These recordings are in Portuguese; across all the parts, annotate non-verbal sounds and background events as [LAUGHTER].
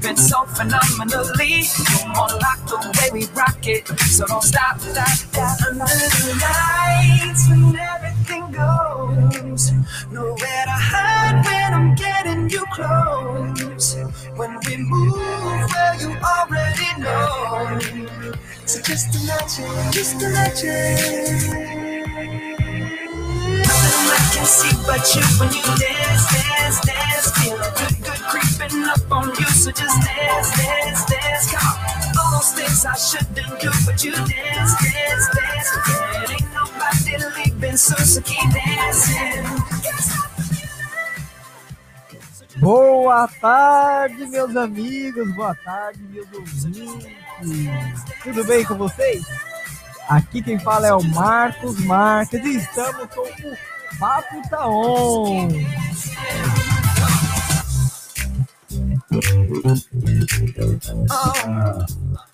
moving so phenomenally. You're more like the way we rock it. So don't stop, stop. Under the lights when everything goes. Nowhere to hide when I'm getting you close. When we move, well, you already know. So just imagine, just imagine. Boa tarde, meus amigos, boa tarde, meus ouvintes. Tudo bem com vocês? Aqui quem fala é o Marcos Marques. E estamos com o Papo Tá On.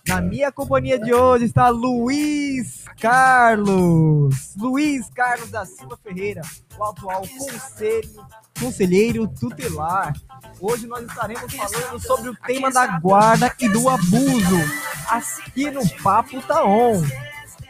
Na minha companhia de hoje está Luiz Carlos. Luiz Carlos da Silva Ferreira, o atual conselho, conselheiro tutelar. Hoje nós estaremos falando sobre o tema da guarda e do abuso aqui no Papo Tá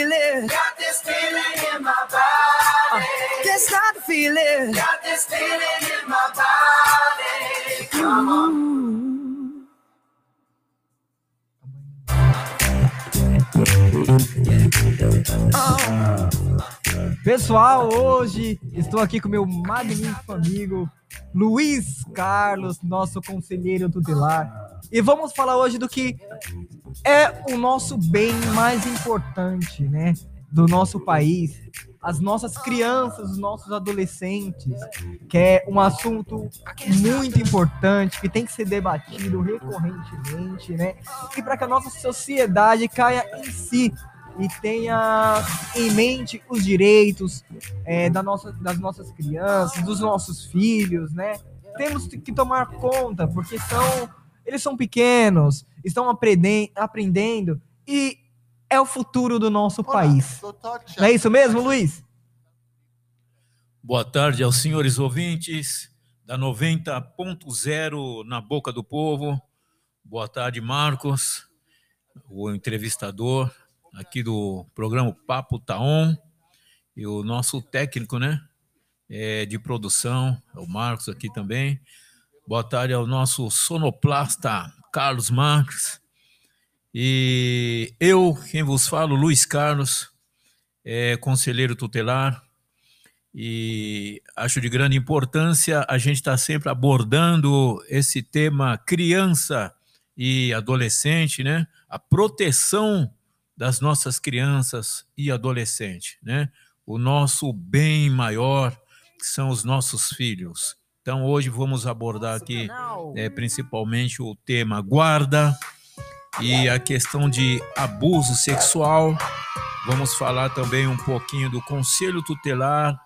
feeling. Got this feeling in my body. Guess not the feeling. Got this feeling in my body. Come on. Pessoal, hoje estou aqui com meu magnífico amigo Luiz Carlos, nosso conselheiro tutelar. E vamos falar hoje do que é o nosso bem mais importante, né? Do nosso país, as nossas crianças, os nossos adolescentes, que é um assunto muito importante, que tem que ser debatido recorrentemente, né? E para que a nossa sociedade caia em si e tenha em mente os direitos é, da nossa, das nossas crianças, dos nossos filhos, né? Temos que tomar conta, porque são, eles são pequenos, estão aprendem, aprendendo e é o futuro do nosso país. Não é isso mesmo, Luiz? Boa tarde aos senhores ouvintes da 90.0 na boca do povo. Boa tarde, Marcos, o entrevistador aqui do programa Papo Taon e o nosso técnico, né, é, de produção, é o Marcos aqui também. Boa tarde ao nosso sonoplasta Carlos Marques e eu, quem vos falo, Luiz Carlos, é, conselheiro tutelar e acho de grande importância a gente estar sempre abordando esse tema criança e adolescente, né? A proteção das nossas crianças e adolescentes, né? O nosso bem maior, que são os nossos filhos. Então, hoje vamos abordar aqui é, principalmente o tema guarda e a questão de abuso sexual. Vamos falar também um pouquinho do conselho tutelar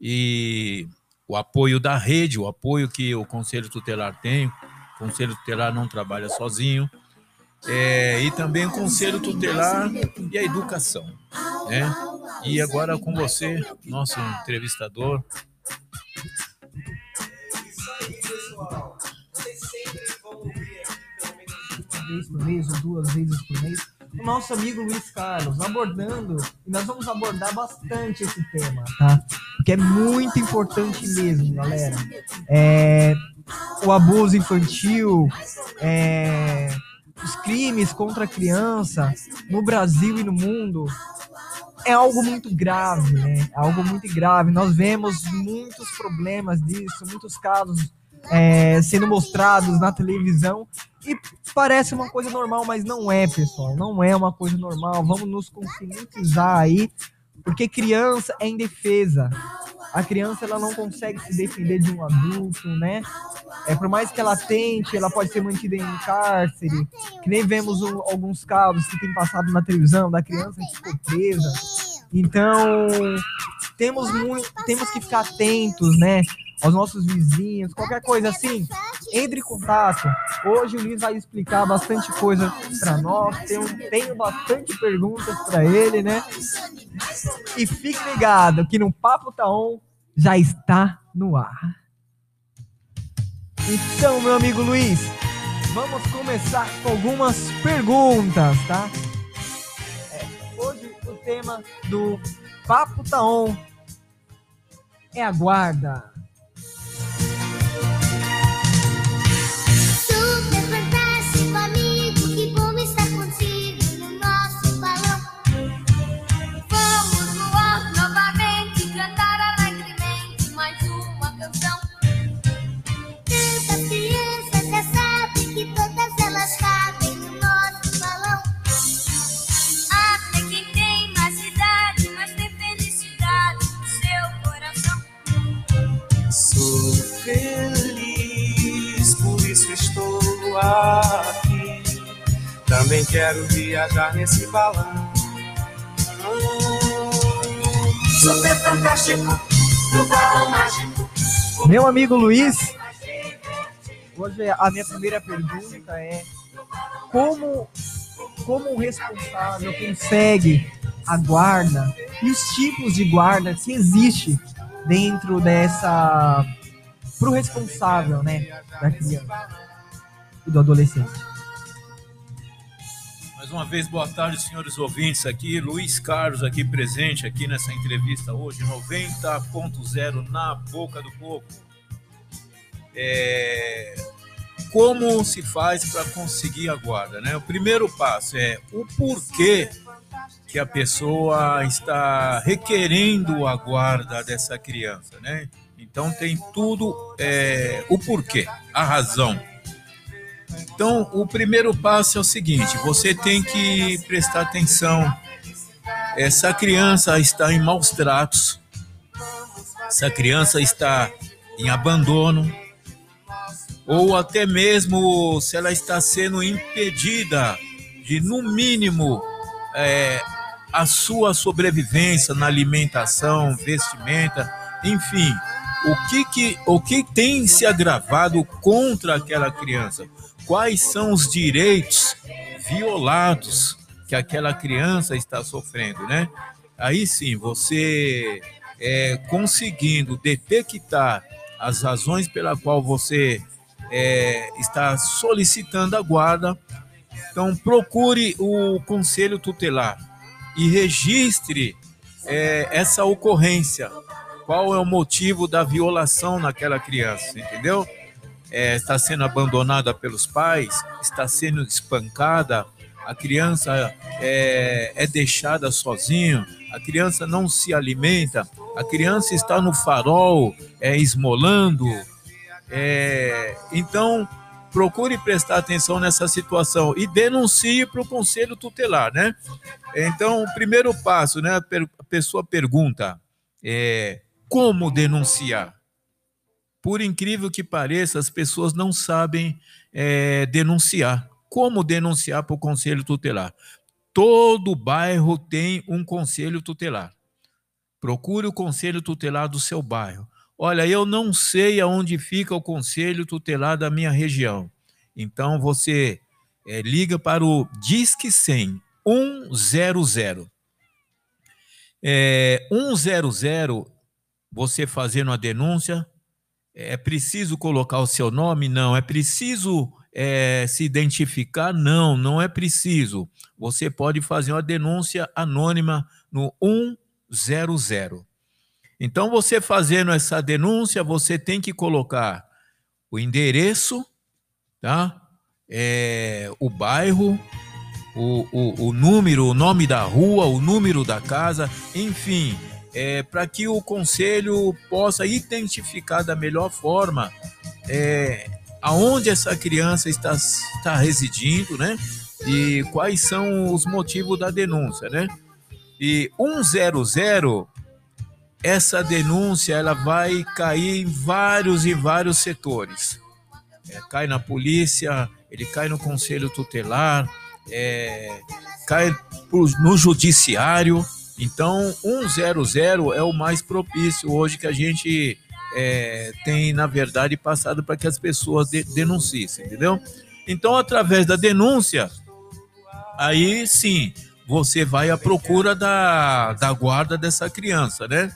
e o apoio da rede, o apoio que o conselho tutelar tem. O conselho tutelar não trabalha sozinho. É, e também o conselho tutelar e a educação. Né? E agora com você, nosso entrevistador. Uma vez por mês ou duas vezes por mês, o nosso amigo Luiz Carlos, abordando, e nós vamos abordar bastante esse tema, tá? Porque é muito importante mesmo, galera. É, o abuso infantil, é, os crimes contra a criança no Brasil e no mundo é algo muito grave, né? É algo muito grave. Nós vemos muitos problemas disso, muitos casos é, sendo mostrados na televisão e parece uma coisa normal, mas não é, pessoal. Não é uma coisa normal. Vamos nos conscientizar aí Porque criança é indefesa. A criança ela não consegue se defender de um adulto, né? É por mais que ela tente, ela pode ser mantida em cárcere. Que nem vemos um, alguns casos que tem passado na televisão da criança que ficou presa. Então temos muito, temos que ficar atentos, né? Aos nossos vizinhos, qualquer coisa assim, entre em contato. Hoje o Luiz vai explicar bastante coisa para nós. Tenho, tenho bastante perguntas para ele, né? E fique ligado que no Papo Taon já está no ar. Então, meu amigo Luiz, vamos começar com algumas perguntas, tá? É, hoje o tema do Papo Taon é a guarda. Quero viajar nesse balão. Super fantástico, no balão mágico. Meu amigo Luiz, hoje a minha primeira pergunta é como como o responsável consegue a guarda e os tipos de guarda que existe dentro dessa pro responsável, né, da criança e do adolescente. Uma vez, boa tarde, senhores ouvintes aqui. Luiz Carlos aqui presente aqui nessa entrevista hoje, 90.0 na boca do povo. É, Como se faz para conseguir a guarda? Né? O primeiro passo é o porquê que a pessoa está requerendo a guarda dessa criança, né? Então tem tudo é, o porquê, a razão. Então, o primeiro passo é o seguinte: você tem que prestar atenção. Essa criança está em maus tratos, essa criança está em abandono, ou até mesmo se ela está sendo impedida de, no mínimo, é, a sua sobrevivência na alimentação, vestimenta, enfim, o que, que, o que tem se agravado contra aquela criança? Quais são os direitos violados que aquela criança está sofrendo, né? Aí sim, você é, conseguindo detectar as razões pela qual você é, está solicitando a guarda, então procure o conselho tutelar e registre é, essa ocorrência. Qual é o motivo da violação naquela criança, entendeu? É, está sendo abandonada pelos pais, está sendo espancada, a criança é, é deixada sozinho, a criança não se alimenta, a criança está no farol é, esmolando. É, então, procure prestar atenção nessa situação e denuncie para o conselho tutelar, né? Então, o primeiro passo, né? A pessoa pergunta é, como denunciar. Por incrível que pareça, as pessoas não sabem é, denunciar. Como denunciar para o conselho tutelar? Todo bairro tem um conselho tutelar. Procure o conselho tutelar do seu bairro. Olha, eu não sei aonde fica o conselho tutelar da minha região. Então você eh, liga para o Disque 100 100. É, 100, você fazendo a denúncia, é preciso colocar o seu nome? Não. É preciso é, se identificar? Não, não é preciso. Você pode fazer uma denúncia anônima no 100. Então, você fazendo essa denúncia, você tem que colocar o endereço, tá? É, o bairro, o, o, o número, o nome da rua, o número da casa, enfim, é, para que o conselho possa identificar da melhor forma é, aonde essa criança está, está residindo, né? E quais são os motivos da denúncia, né? E 100, essa denúncia ela vai cair em vários e vários setores. É, cai na polícia, ele cai no conselho tutelar, é, cai no judiciário. Então, 100 é o mais propício hoje que a gente é, tem, na verdade, passado para que as pessoas de, denunciem, entendeu? Então, através da denúncia, aí sim, você vai à procura da, da guarda dessa criança, né?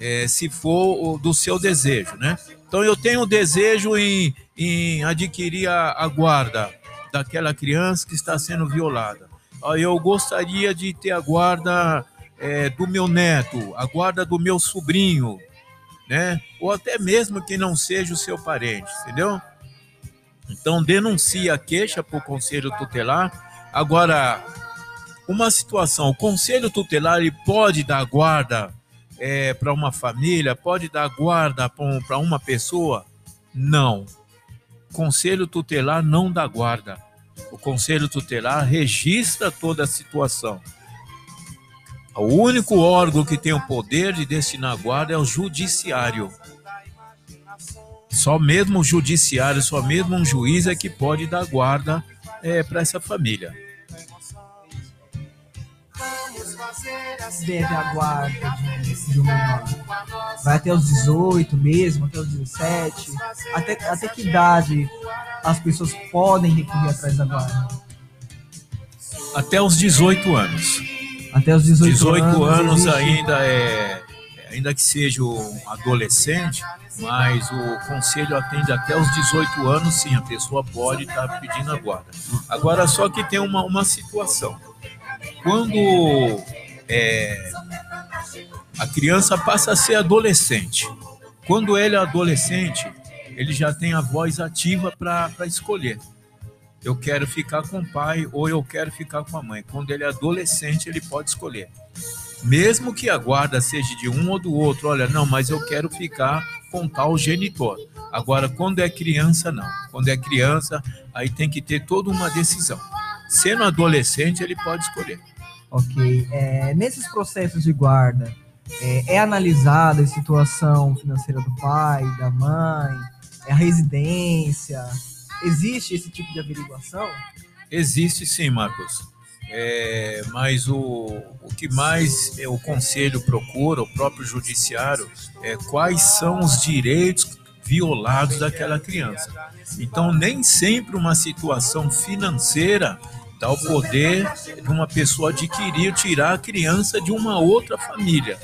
É, se for do seu desejo, né? Então, eu tenho desejo em, em adquirir a, a guarda daquela criança que está sendo violada. Eu gostaria de ter a guarda é, do meu neto, a guarda do meu sobrinho, né? Ou até mesmo que não seja o seu parente, entendeu? Então denuncia a queixa para o conselho tutelar. Agora, uma situação, o conselho tutelar ele pode dar guarda para uma família, pode dar guarda para uma pessoa? Não. Conselho tutelar não dá guarda. O conselho tutelar registra toda a situação. O único órgão que tem o poder de destinar guarda é o judiciário. Só mesmo o judiciário, só mesmo um juiz é que pode dar guarda para essa família. Deve a guarda de, de um menor. Vai até os 18 mesmo, até os 17. Até, até que idade as pessoas podem recorrer atrás da guarda? Até os 18 anos. Até os 18, 18 anos ainda é, ainda que seja um adolescente, mas o conselho atende até os 18 anos, sim, a pessoa pode estar pedindo a guarda. Agora, só que tem uma, uma situação. Quando é, a criança passa a ser adolescente, quando ele é adolescente, ele já tem a voz ativa para escolher. Eu quero ficar com o pai ou eu quero ficar com a mãe. Quando ele é adolescente, ele pode escolher. Mesmo que a guarda seja de um ou do outro, olha, não, mas eu quero ficar com tal genitor. Agora, quando é criança, não. Quando é criança, aí tem que ter toda uma decisão. Sendo adolescente, ele pode escolher. Ok. É, nesses processos de guarda, é, é analisada a situação financeira do pai, da mãe, é a residência. Existe esse tipo de averiguação? Existe sim, Marcos. É, mas o, o que mais é, o conselho procura, o próprio judiciário, é quais são os direitos violados daquela criança. Então, nem sempre uma situação financeira dá o poder de uma pessoa adquirir, tirar a criança de uma outra família.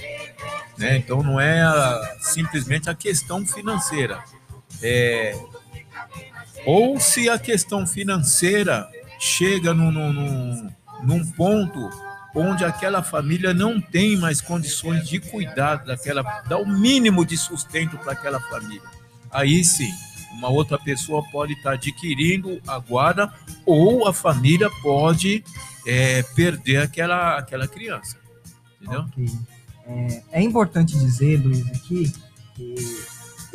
Né? Então, não é a- simplesmente a questão financeira. É, ou se a questão financeira chega num, num- num, ponto onde aquela família não tem mais condições de cuidar daquela, dar o mínimo de sustento para aquela família. Aí sim, uma outra pessoa pode estar adquirindo a guarda ou a família pode é, perder aquela, aquela criança. Entendeu? Ok. É, é importante dizer, Luiz, aqui, que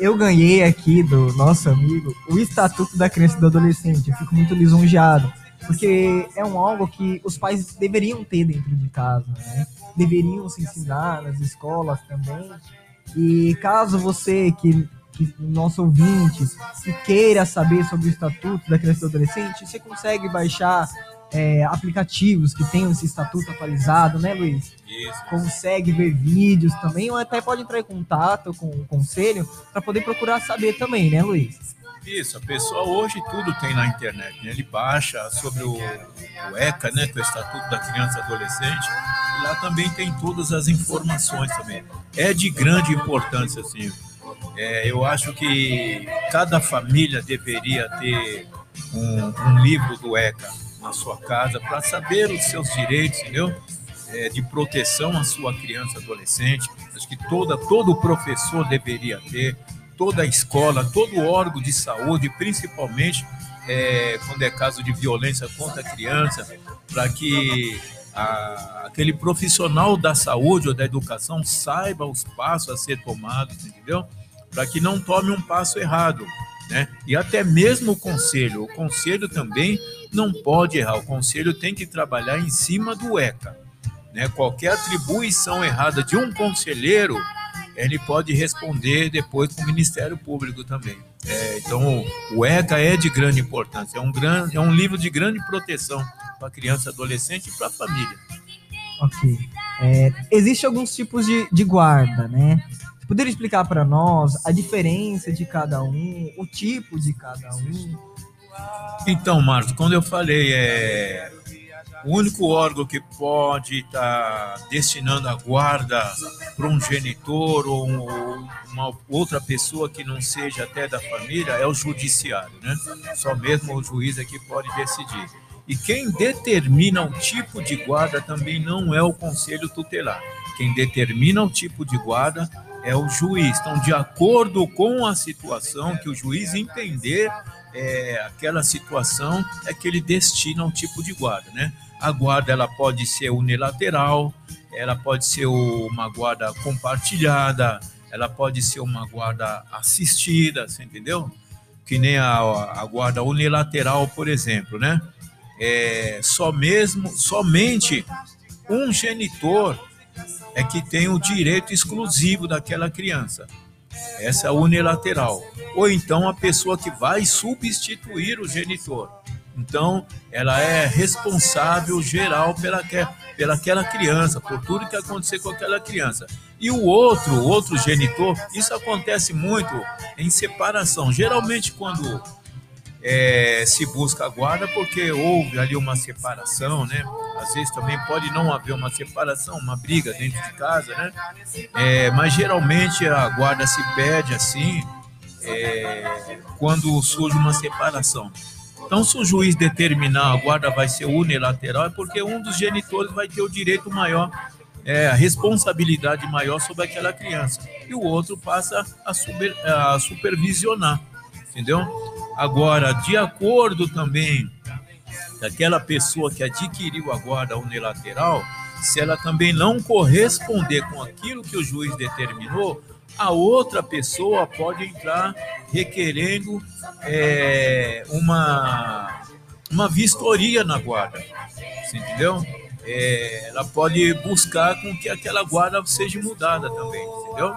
eu ganhei aqui do nosso amigo o Estatuto da Criança e do Adolescente. Eu fico muito lisonjeado, porque é um algo que os pais deveriam ter dentro de casa, né? Deveriam se ensinar nas escolas também. E caso você que, que nosso ouvinte que queira saber sobre o Estatuto da Criança e do Adolescente, você consegue baixar é, aplicativos que tenham esse estatuto atualizado, né, Luiz? Isso. consegue ver vídeos também, ou até pode entrar em contato com o conselho para poder procurar saber também, né, Luiz? Isso, a pessoa hoje tudo tem na internet. né? Ele baixa sobre o, o ECA, né, que é o Estatuto da Criança e Adolescente, e lá também tem todas as informações também. É de grande importância, assim. É, eu acho que cada família deveria ter um, um livro do ECA sua casa para saber os seus direitos, entendeu? É, de proteção à sua criança adolescente. Acho que toda, todo professor deveria ter, toda a escola, todo órgão de saúde, principalmente é, quando é caso de violência contra a criança, para que a- aquele profissional da saúde ou da educação saiba os passos a ser tomados, entendeu? Para que não tome um passo errado. Né? E até mesmo o conselho. O conselho também não pode errar. O conselho tem que trabalhar em cima do ECA. né? Qualquer atribuição errada de um conselheiro, ele pode responder depois para o Ministério Público também. É, então, o ECA é de grande importância, é um, grande, é um livro de grande proteção para criança, adolescente e para a família. Ok. É, Existem alguns tipos de, de guarda, né? Poderia explicar para nós a diferença de cada um, o tipo de cada um? Então, Marcos, quando eu falei, é, o único órgão que pode estar destinando a guarda para um genitor ou um- uma outra pessoa que não seja até da família é o judiciário, né? Só mesmo o juiz é que pode decidir. E quem determina o tipo de guarda também não é o conselho tutelar. Quem determina o tipo de guarda é o juiz. Então, de acordo com a situação que o juiz entender é, aquela situação, é que ele destina um tipo de guarda, né? A guarda ela pode ser unilateral, ela pode ser uma guarda compartilhada, ela pode ser uma guarda assistida, você entendeu? Que nem a, a guarda unilateral, por exemplo, né? É, só mesmo, somente um genitor é que tem o direito exclusivo daquela criança. Essa é unilateral. Ou então a pessoa que vai substituir o genitor. Então, ela é responsável geral pela, que- pela aquela criança, por tudo que acontecer com aquela criança. E o outro, outro genitor, isso acontece muito em separação. Geralmente, quando é, se busca a guarda, porque houve ali uma separação, né? Às vezes também pode não haver uma separação, uma briga dentro de casa, né? É, mas geralmente a guarda se pede assim, é, quando surge uma separação. Então, se o juiz determinar a guarda vai ser unilateral, é porque um dos genitores vai ter o direito maior, é, a responsabilidade maior sobre aquela criança, e o outro passa a, super- a supervisionar, entendeu? Agora, de acordo também daquela pessoa que adquiriu a guarda unilateral, se ela também não corresponder com aquilo que o juiz determinou, a outra pessoa pode entrar requerendo é, uma, uma vistoria na guarda. Você entendeu? É, ela pode buscar com que aquela guarda seja mudada também, entendeu?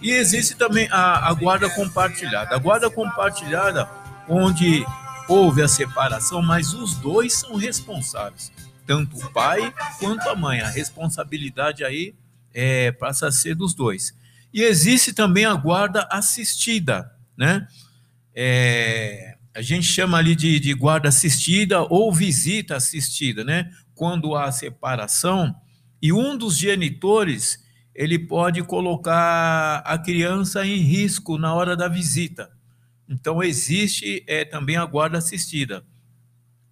E existe também a, a guarda compartilhada. A guarda compartilhada, onde houve a separação, mas os dois são responsáveis, tanto o pai quanto a mãe. A responsabilidade aí é, passa a ser dos dois. E existe também a guarda assistida, né? É, a gente chama ali de, de guarda assistida ou visita assistida, né? Quando há separação e um dos genitores ele pode colocar a criança em risco na hora da visita. Então existe é, também a guarda assistida.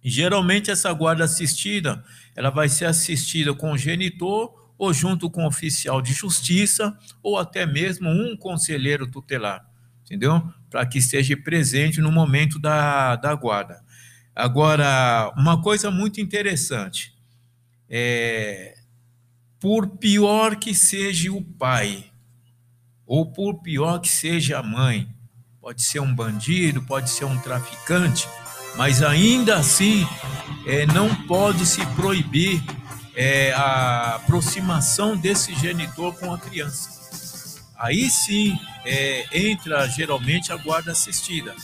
Geralmente essa guarda assistida ela vai ser assistida com o genitor ou junto com o oficial de justiça ou até mesmo um conselheiro tutelar, entendeu? Para que esteja presente no momento da, da guarda. Agora, uma coisa muito interessante, é, por pior que seja o pai, ou por pior que seja a mãe, pode ser um bandido, pode ser um traficante, mas ainda assim é, não pode se proibir é, a aproximação desse genitor com a criança. Aí sim é, entra geralmente a guarda assistida,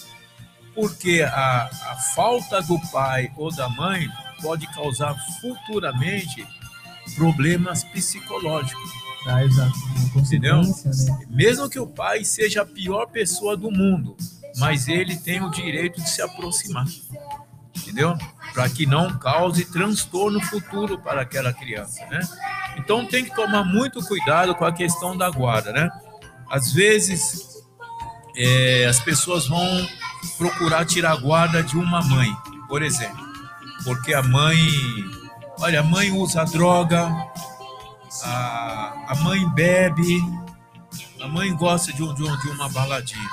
porque a, a falta do pai ou da mãe pode causar futuramente problemas psicológicos. Tá, exato. Uma Entendeu? né? Mesmo que o pai seja a pior pessoa do mundo, mas ele tem o direito de se aproximar. Entendeu? Para que não cause transtorno futuro para aquela criança, né? Então tem que tomar muito cuidado com a questão da guarda, né? Às vezes é, as pessoas vão procurar tirar a guarda de uma mãe, por exemplo, porque a mãe, olha, a mãe usa droga, a, a mãe bebe, a mãe gosta de, um- de um- de uma baladinha.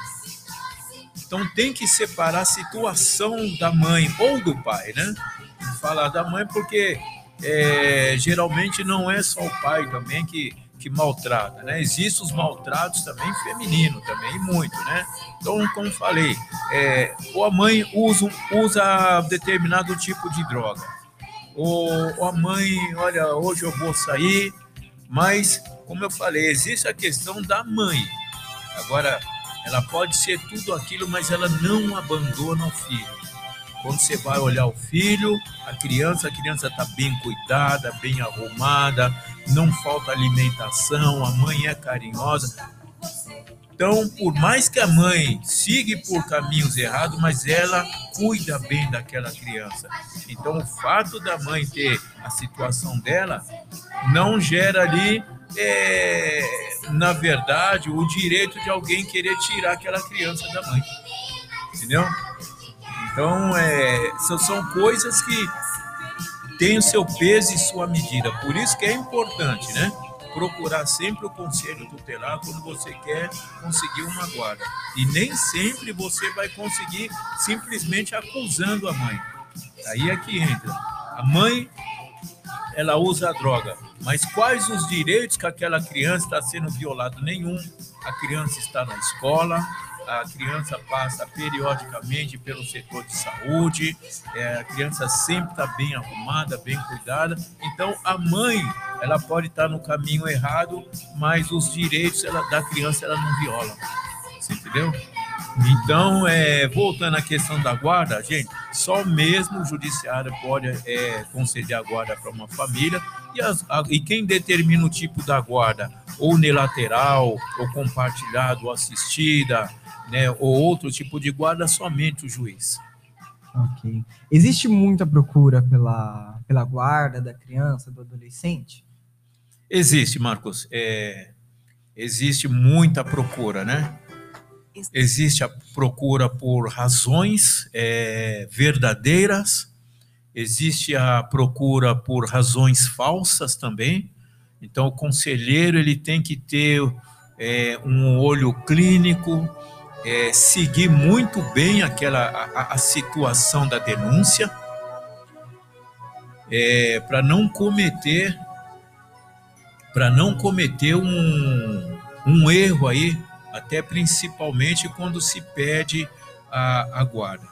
Então tem que separar a situação da mãe ou do pai, né? Falar da mãe porque é, geralmente não é só o pai também que, que maltrata, né? Existem os maltratos também feminino também, muito, né? Então, como falei, é, ou a mãe usa, usa determinado tipo de droga, ou a mãe, olha, hoje eu vou sair, mas, como eu falei, existe a questão da mãe. Agora, ela pode ser tudo aquilo, mas ela não abandona o filho. Quando você vai olhar o filho, a criança, a criança está bem cuidada, bem arrumada, não falta alimentação, a mãe é carinhosa. Então, por mais que a mãe siga por caminhos errados, mas ela cuida bem daquela criança. Então, o fato da mãe ter a situação dela não gera ali, é, na verdade, o direito de alguém querer tirar aquela criança da mãe. Entendeu? Então, é, são, são coisas que têm o seu peso e sua medida. Por isso que é importante, né? Procurar sempre o conselho tutelar quando você quer conseguir uma guarda. E nem sempre você vai conseguir simplesmente acusando a mãe. Aí é que entra. A mãe, ela usa a droga. Mas quais os direitos que aquela criança está sendo violado? Nenhum. A criança está na escola, a criança passa periodicamente pelo setor de saúde, é, a criança sempre está bem arrumada, bem cuidada. Então, a mãe, ela pode estar no caminho errado, mas os direitos ela, da criança ela não viola. Você entendeu? Então, é, voltando à questão da guarda, gente, só mesmo o judiciário pode é, conceder a guarda para uma família e, as, a, e quem determina o tipo da guarda, ou unilateral, ou compartilhado, ou assistida, né, ou outro tipo de guarda, somente o juiz. Ok. Existe muita procura pela, pela guarda da criança, do adolescente? Existe, Marcos. É, existe muita procura, né? Existe a procura por razões é, verdadeiras, existe a procura por razões falsas também. Então, o conselheiro ele tem que ter é, um olho clínico, é, seguir muito bem aquela a, a situação da denúncia é, para não cometer para não cometer um, um erro aí até principalmente quando se pede a, a guarda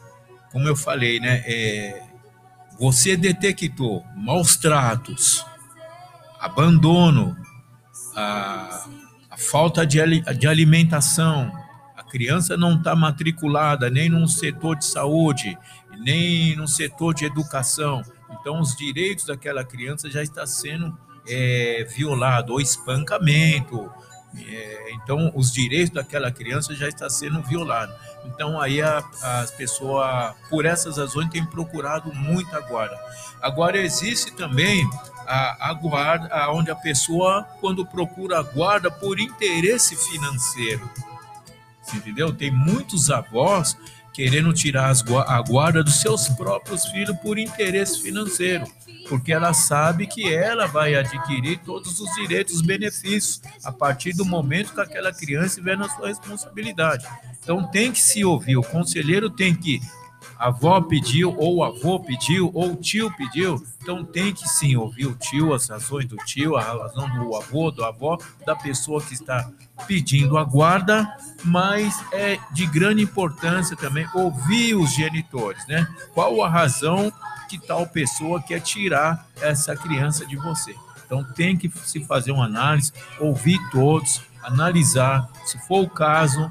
como eu falei né é, você detectou maus tratos abandono a, a falta de, de alimentação criança não está matriculada nem num setor de saúde, nem no setor de educação. Então, os direitos daquela criança já está sendo é, violado, ou espancamento. É, então, os direitos daquela criança já está sendo violado. Então, aí a, as pessoas, por essas razões, têm procurado muita guarda. Agora, existe também a, a guarda, onde a pessoa, quando procura a guarda por interesse financeiro entendeu? Tem muitos avós querendo tirar as, a guarda dos seus próprios filhos por interesse financeiro, porque ela sabe que ela vai adquirir todos os direitos, os benefícios, a partir do momento que aquela criança estiver na sua responsabilidade. Então tem que se ouvir, o conselheiro tem que a avó pediu, ou o avô pediu, ou o tio pediu, então tem que sim ouvir o tio, as razões do tio, a razão do avô, do avó, da pessoa que está pedindo a guarda, mas é de grande importância também ouvir os genitores, né? Qual a razão que tal pessoa quer tirar essa criança de você? Então tem que se fazer uma análise, ouvir todos, analisar, se for o caso,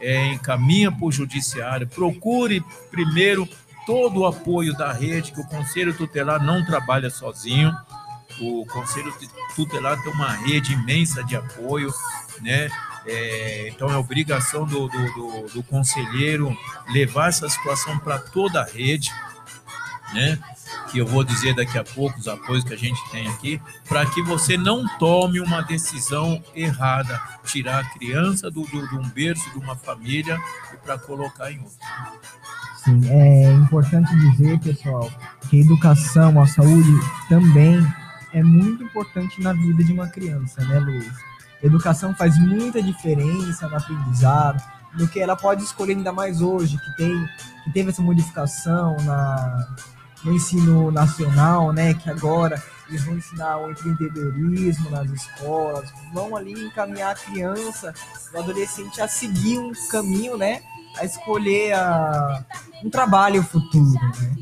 é, encaminha para o judiciário, procure primeiro todo o apoio da rede, que o Conselho Tutelar não trabalha sozinho. O Conselho Tutelar tem uma rede imensa de apoio, né? É, então é obrigação do, do, do, do conselheiro levar essa situação para toda a rede, né? que eu vou dizer daqui a pouco, os apoios que a gente tem aqui, para que você não tome uma decisão errada, tirar a criança do, do, de um berço, de uma família, e para colocar em outro. Sim, é importante dizer, pessoal, que a educação, a saúde também é muito importante na vida de uma criança, né, Luiz? educação faz muita diferença no aprendizado, do que ela pode escolher ainda mais hoje, que tem que teve essa modificação na, no ensino nacional, né? Que agora eles vão ensinar o empreendedorismo nas escolas, vão ali encaminhar a criança, o adolescente a seguir um caminho, né? A escolher a, um trabalho futuro, né?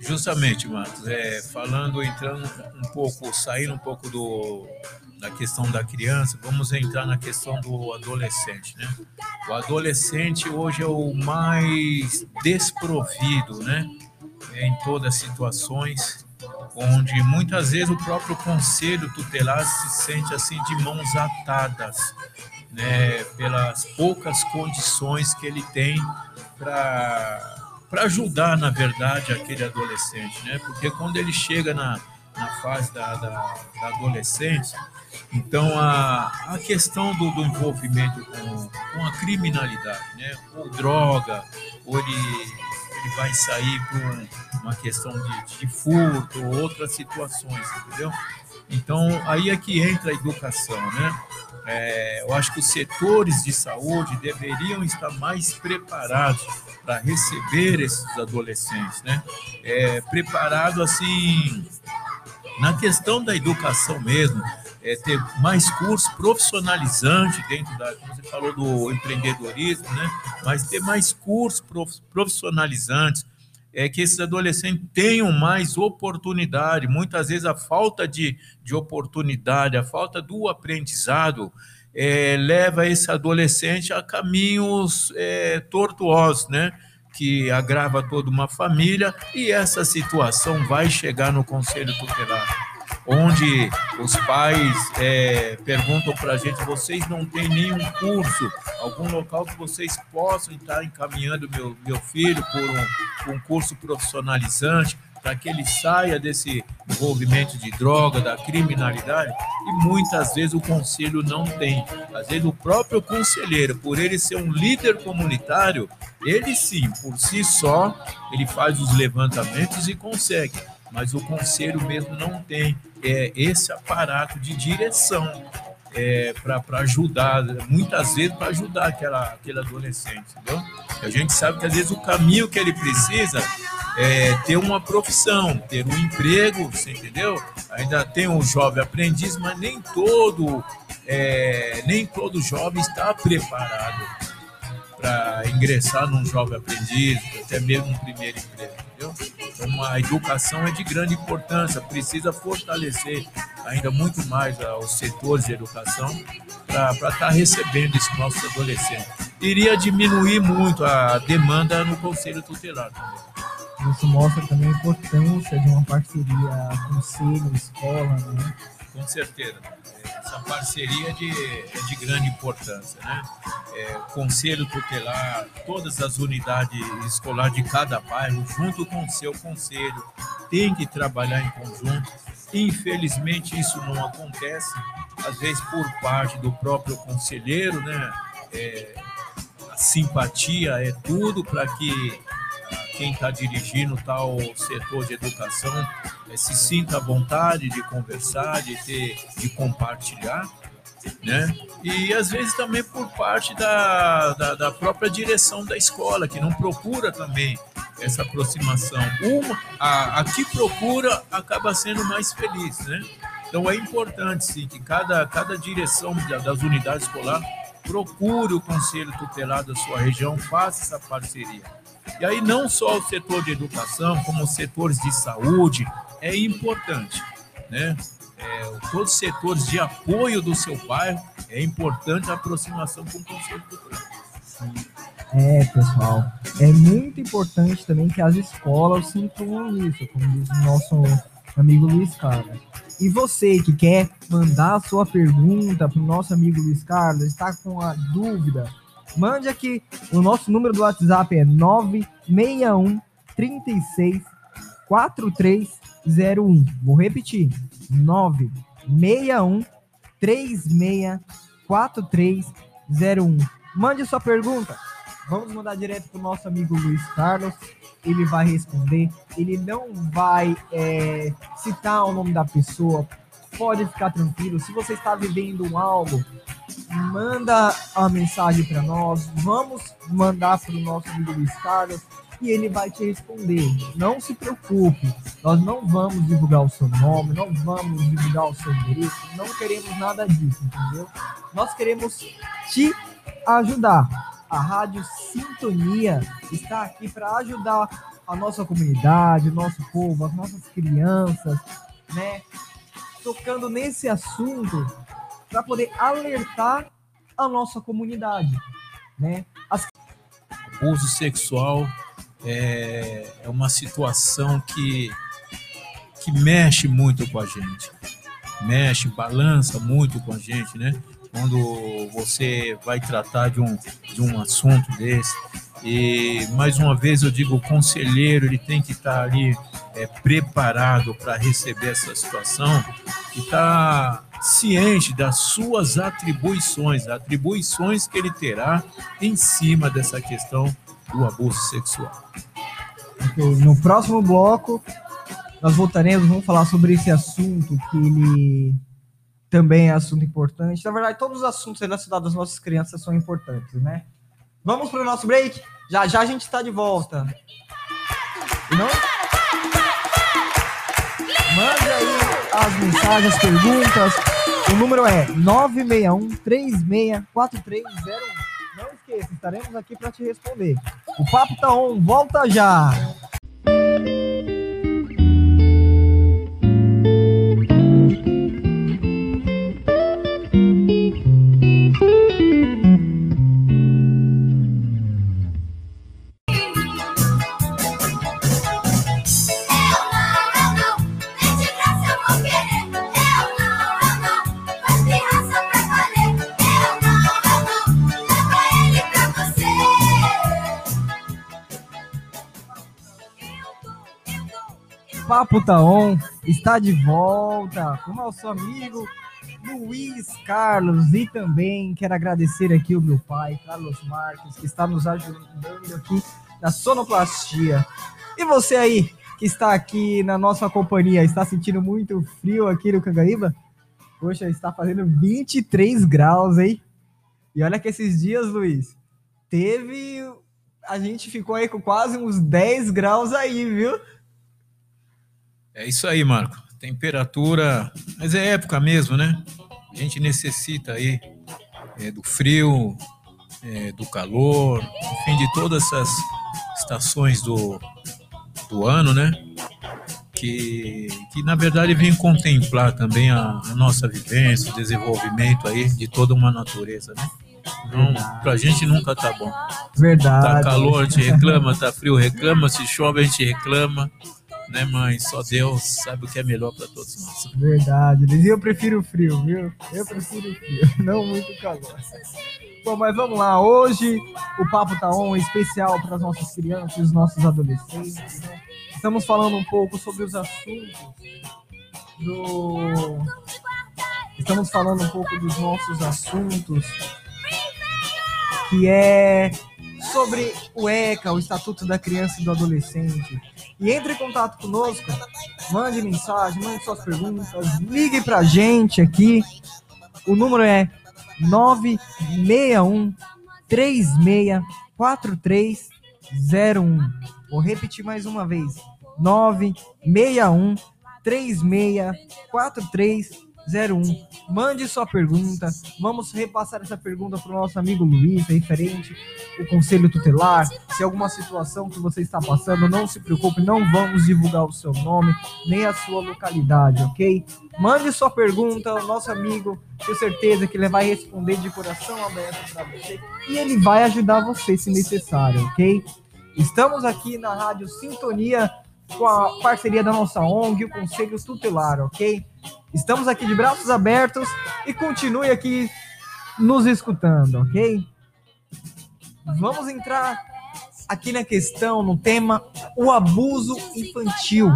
Justamente, Marcos, é, falando, entrando um pouco, saindo um pouco do, da questão da criança, vamos entrar na questão do adolescente, né? O adolescente hoje é o mais desprovido, né? Em todas as situações, onde muitas vezes o próprio conselho tutelar se sente assim de mãos atadas, né? Pelas poucas condições que ele tem para para ajudar, na verdade, aquele adolescente, né? Porque quando ele chega na, na fase da, da, da adolescência, então a, a questão do, do envolvimento com, com a criminalidade, né? Ou droga, ou ele, ele vai sair por uma questão de, de furto, ou outras situações, entendeu? Então aí é que entra a educação, né? É, eu acho que os setores de saúde deveriam estar mais preparados para receber esses adolescentes, né? É, preparado assim na questão da educação mesmo, é, ter mais curso profissionalizante dentro da, como você falou do empreendedorismo, né? Mas ter mais cursos profissionalizantes, é que esses adolescentes tenham mais oportunidade. Muitas vezes a falta de, de oportunidade, a falta do aprendizado é, leva esse adolescente a caminhos é, tortuosos, né? Que agrava toda uma família e essa situação vai chegar no conselho tutelar, onde os pais é, perguntam para a gente: vocês não têm nenhum curso, algum local que vocês possam estar encaminhando meu, meu filho por um, por um curso profissionalizante? para que ele saia desse envolvimento de droga, da criminalidade, e muitas vezes o conselho não tem. Às vezes o próprio conselheiro, por ele ser um líder comunitário, ele sim, por si só, ele faz os levantamentos e consegue, mas o conselho mesmo não tem é, esse aparato de direção é, para ajudar, muitas vezes para ajudar aquela, aquele adolescente, entendeu? A gente sabe que às vezes o caminho que ele precisa é ter uma profissão, ter um emprego, você entendeu? Ainda tem um jovem aprendiz, mas nem todo, é, nem todo jovem está preparado para ingressar num jovem aprendiz, até mesmo um primeiro emprego, entendeu? Então, a educação é de grande importância, precisa fortalecer ainda muito mais os setores de educação para estar tá recebendo esse nosso adolescente. Iria diminuir muito a demanda no conselho tutelar também. Isso mostra também a importância de uma parceria conselho, escola, né? Com certeza essa parceria é de, é de grande importância. Né? É, conselho tutelar, todas as unidades escolares de cada bairro, junto com o seu conselho, tem que trabalhar em conjunto. Infelizmente, isso não acontece, às vezes por parte do próprio conselheiro, né? É, a simpatia é tudo para que quem está dirigindo tal setor de educação é, se sinta à vontade de conversar, de ter, de compartilhar, né? E às vezes também por parte da, da, da própria direção da escola, que não procura também essa aproximação. Uma, a, a que procura acaba sendo mais feliz, né? Então é importante sim que cada, cada direção das unidades escolares procure o conselho tutelar da sua região, faça essa parceria. E aí não só o setor de educação, como os setores de saúde é importante, né? É, todos os setores de apoio do seu bairro é importante a aproximação com o conselho tutelar. É, pessoal, é muito importante também que as escolas se incluam nisso, como diz o nosso amigo Luiz Carlos. E você que quer mandar a sua pergunta para o nosso amigo Luiz Carlos, está com a dúvida Mande aqui. O nosso número do WhatsApp é 961 36 4301. Vou repetir. 961 36 4301. Mande sua pergunta. Vamos mandar direto para o nosso amigo Luiz Carlos. Ele vai responder. Ele não vai é, citar o nome da pessoa. Pode ficar tranquilo. Se você está vivendo algo manda a mensagem para nós, vamos mandar para o nosso amigo Luiz Carlos e ele vai te responder. Não se preocupe, nós não vamos divulgar o seu nome, não vamos divulgar o seu endereço, não queremos nada disso, entendeu? Nós queremos te ajudar. A Rádio Sintonia está aqui para ajudar a nossa comunidade, o nosso povo, as nossas crianças, né? Tocando nesse assunto para poder alertar a nossa comunidade, né? As abuso sexual é, é uma situação que, que mexe muito com a gente. Mexe, balança muito com a gente, né? Quando você vai tratar de um, de um assunto desse. E mais uma vez eu digo, o conselheiro ele tem que estar ali é, preparado para receber essa situação e estar ciente das suas atribuições, atribuições que ele terá em cima dessa questão do abuso sexual. No próximo bloco, nós voltaremos, vamos falar sobre esse assunto que ele também é assunto importante. Na verdade, todos os assuntos relacionados às nossas crianças são importantes, né? Vamos para o nosso break? Já já a gente está de volta. Não? Mande aí as mensagens, as perguntas. O número é 961 364301. Não esqueça, estaremos aqui para te responder. O Papo Tá On, volta já! Tá On está de volta com o nosso amigo Luiz Carlos e também quero agradecer aqui o meu pai, Carlos Marques, que está nos ajudando aqui na sonoplastia. E você aí que está aqui na nossa companhia, está sentindo muito frio aqui no Cangaíba? Poxa, está fazendo 23 graus, hein? E olha que esses dias, Luiz, teve. A gente ficou aí com quase uns 10 graus aí, viu? É isso aí, Marco. Temperatura, mas é época mesmo, né? A gente necessita aí é, do frio, é, do calor, enfim, de todas essas estações do, do ano, né? Que, que na verdade vem contemplar também a, a nossa vivência, o desenvolvimento aí de toda uma natureza, né? Então, pra gente nunca tá bom. Verdade. Tá calor, a gente reclama, tá frio, reclama, se chove, a gente reclama, né, mãe? Só Deus sabe o que é melhor para todos nós. Verdade, Liz. Eu prefiro frio, viu? Eu prefiro frio, [LAUGHS] não muito calor. Bom, mas vamos lá. Hoje o Papo Tá On especial para as nossas crianças e os nossos adolescentes. né? Estamos falando um pouco sobre os assuntos do. Estamos falando um pouco dos nossos assuntos, que é sobre o ECA, o Estatuto da Criança e do Adolescente. E entre em contato conosco, mande mensagem, mande suas perguntas, ligue pra gente aqui. O número é 961 364301. Vou repetir mais uma vez. 961 364301. Mande sua pergunta. Vamos repassar essa pergunta para o nosso amigo Luiz, referente o conselho tutelar. Se alguma situação que você está passando, não se preocupe, não vamos divulgar o seu nome nem a sua localidade, ok? Mande sua pergunta, o nosso amigo, tenho certeza que ele vai responder de coração aberto para você e ele vai ajudar você se necessário, ok? Estamos aqui na Rádio Sintonia com a parceria da nossa ONG, o Conselho Tutelar, ok? Estamos aqui de braços abertos e continue aqui nos escutando, ok? Vamos entrar aqui na questão, no tema o abuso infantil,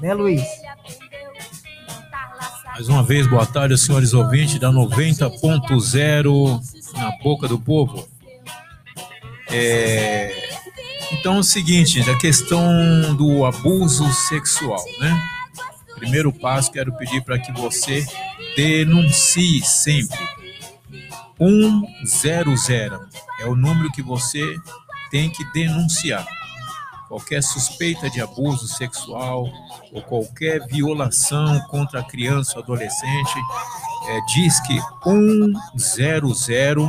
né, Luiz? Mais uma vez, boa tarde, senhores ouvintes da 90.0 na boca do povo. É, Então, é o seguinte, a questão do abuso sexual, né? Primeiro passo, quero pedir para que você denuncie sempre. 100 é o número que você tem que denunciar. Qualquer suspeita de abuso sexual ou qualquer violação contra a criança ou adolescente, é, diz que 100,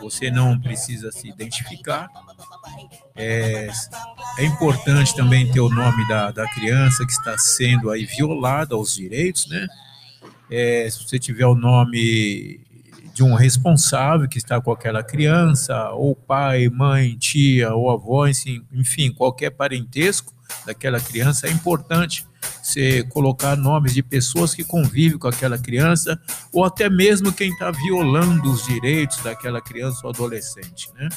você não precisa se identificar, É, é importante também ter o nome da, da criança que está sendo aí violada aos direitos, né? É, se você tiver o nome de um responsável que está com aquela criança, ou pai, mãe, tia, ou avó, enfim, qualquer parentesco daquela criança, é importante você colocar nomes de pessoas que convivem com aquela criança, ou até mesmo quem está violando os direitos daquela criança ou adolescente, né?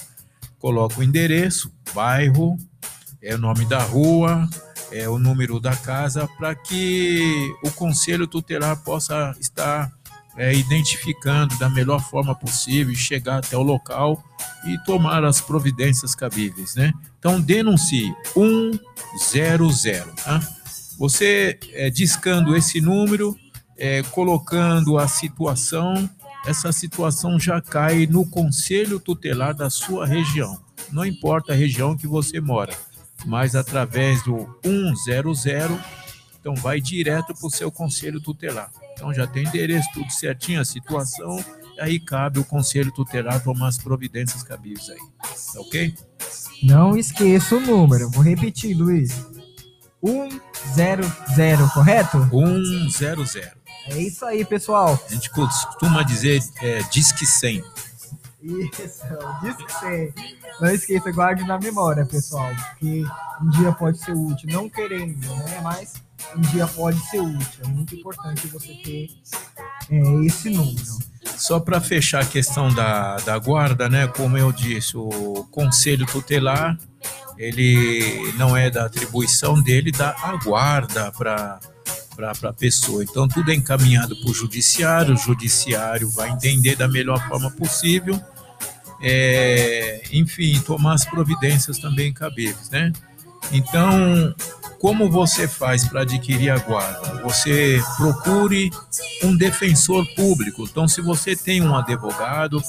Coloca o endereço, bairro, é o nome da rua, é o número da casa, para que o conselho tutelar possa estar é, identificando da melhor forma possível, chegar até o local e tomar as providências cabíveis, né? Então denuncie 100, tá? Você é, discando esse número, é, colocando a situação, essa situação já cai no conselho tutelar da sua região. Não importa a região que você mora, mas através do 100, então vai direto para o seu conselho tutelar. Então já tem endereço, tudo certinho, a situação, aí cabe o conselho tutelar tomar as providências cabíveis aí. Tá ok? Não esqueça o número. Vou repetir, Luiz. 100, correto? 100. É isso aí, pessoal. A gente costuma dizer é, disque 100. Isso, Disque 100. Não esqueça, guarde na memória, pessoal. Porque um dia pode ser útil. Não querendo, né? Mas um dia pode ser útil. É muito importante você ter é, esse número. Só para fechar a questão da, da guarda, né? Como eu disse, o conselho tutelar ele não é da atribuição dele da guarda para para a pessoa. Então, tudo é encaminhado para o judiciário, o judiciário vai entender da melhor forma possível, é, enfim, tomar as providências também cabíveis, né? Então, como você faz para adquirir a guarda? Você procure um defensor público. Então, se você tem um advogado,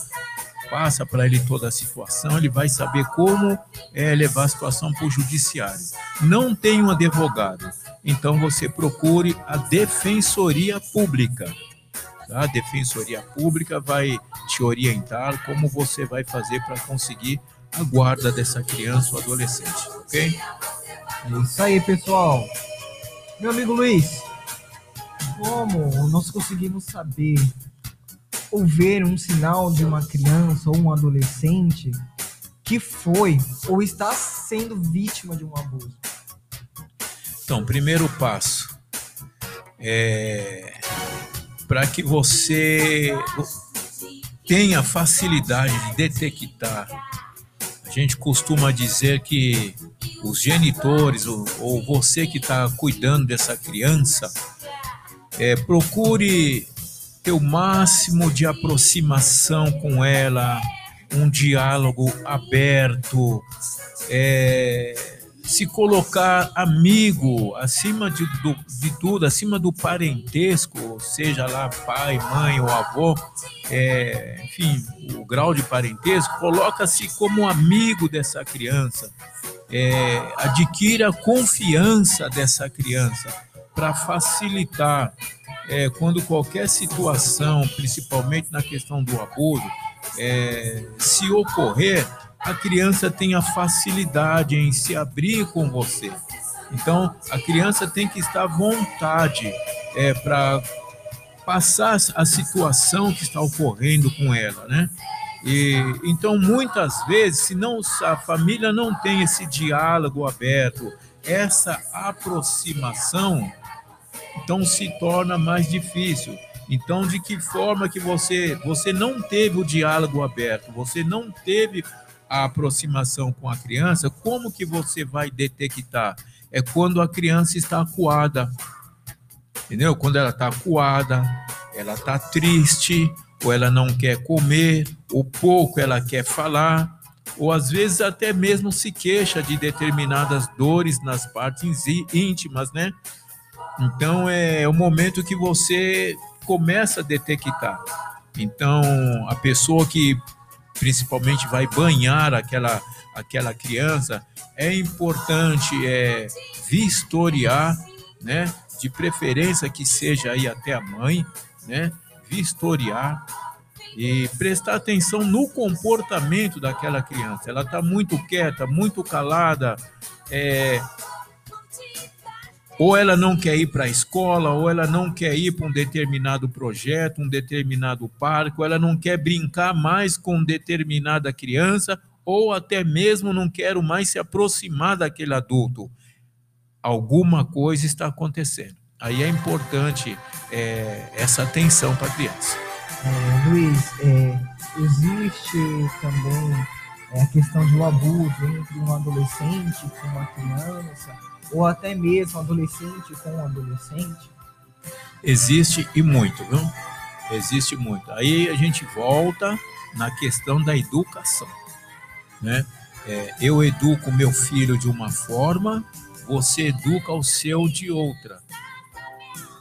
passa para ele toda a situação, ele vai saber como é, levar a situação para o judiciário. Não tem um advogado, então você procure a defensoria pública. Tá? A defensoria pública vai te orientar como você vai fazer para conseguir a guarda dessa criança ou adolescente, ok? É isso aí, pessoal. Meu amigo Luiz, como nós conseguimos saber ou ver um sinal de uma criança ou um adolescente que foi ou está sendo vítima de um abuso? Então, primeiro passo é para que você tenha facilidade de detectar. A gente costuma dizer que os genitores ou, ou você que está cuidando dessa criança é, procure ter o máximo de aproximação com ela, um diálogo aberto, é, se colocar amigo acima de, do, de tudo, acima do parentesco, seja lá pai, mãe ou avô, é, enfim, o grau de parentesco, coloca-se como amigo dessa criança, é, adquira a confiança dessa criança para facilitar é, quando qualquer situação, principalmente na questão do abuso, é, se ocorrer, a criança tem a facilidade em se abrir com você. Então, a criança tem que estar à vontade é, para passar a situação que está ocorrendo com ela, né? E, então, muitas vezes, se não a família não tem esse diálogo aberto, essa aproximação, então se torna mais difícil. Então, de que forma que você você não teve o diálogo aberto, você não teve a aproximação com a criança, como que você vai detectar? É quando a criança está acuada, entendeu? Quando ela está acuada, ela está triste, ou ela não quer comer, ou pouco ela quer falar, ou às vezes até mesmo se queixa de determinadas dores nas partes íntimas, né? Então é o momento que você começa a detectar. Então a pessoa que principalmente vai banhar aquela aquela criança é importante é vistoriar, né? De preferência que seja aí até a mãe, né? Vistoriar e prestar atenção no comportamento daquela criança. Ela está muito quieta, muito calada, é, ou ela não quer ir para a escola, ou ela não quer ir para um determinado projeto, um determinado parque, ou ela não quer brincar mais com determinada criança, ou até mesmo não quero mais se aproximar daquele adulto. Alguma coisa está acontecendo. Aí é importante é, essa atenção para a criança. É, Luiz, é, existe também é, a questão de um abuso entre um adolescente com uma criança, ou até mesmo adolescente com adolescente? Existe e muito, viu? Existe muito. Aí a gente volta na questão da educação, né? É, eu educo meu filho de uma forma, você educa o seu de outra.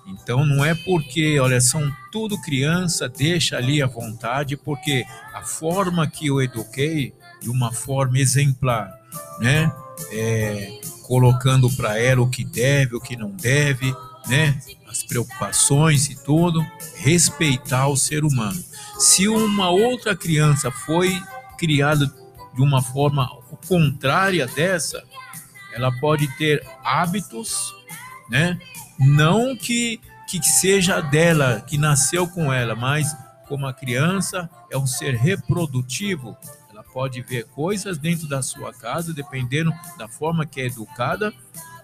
Então não é porque, olha, são tudo criança, deixa ali à vontade, porque a forma que eu eduquei de uma forma exemplar, né? É, colocando para ela o que deve, o que não deve, né? As preocupações e tudo, respeitar o ser humano. Se uma outra criança foi criada de uma forma contrária dessa, ela pode ter hábitos, né? Não que, que seja dela, que nasceu com ela, mas como a criança é um ser reprodutivo, pode ver coisas dentro da sua casa, dependendo da forma que é educada,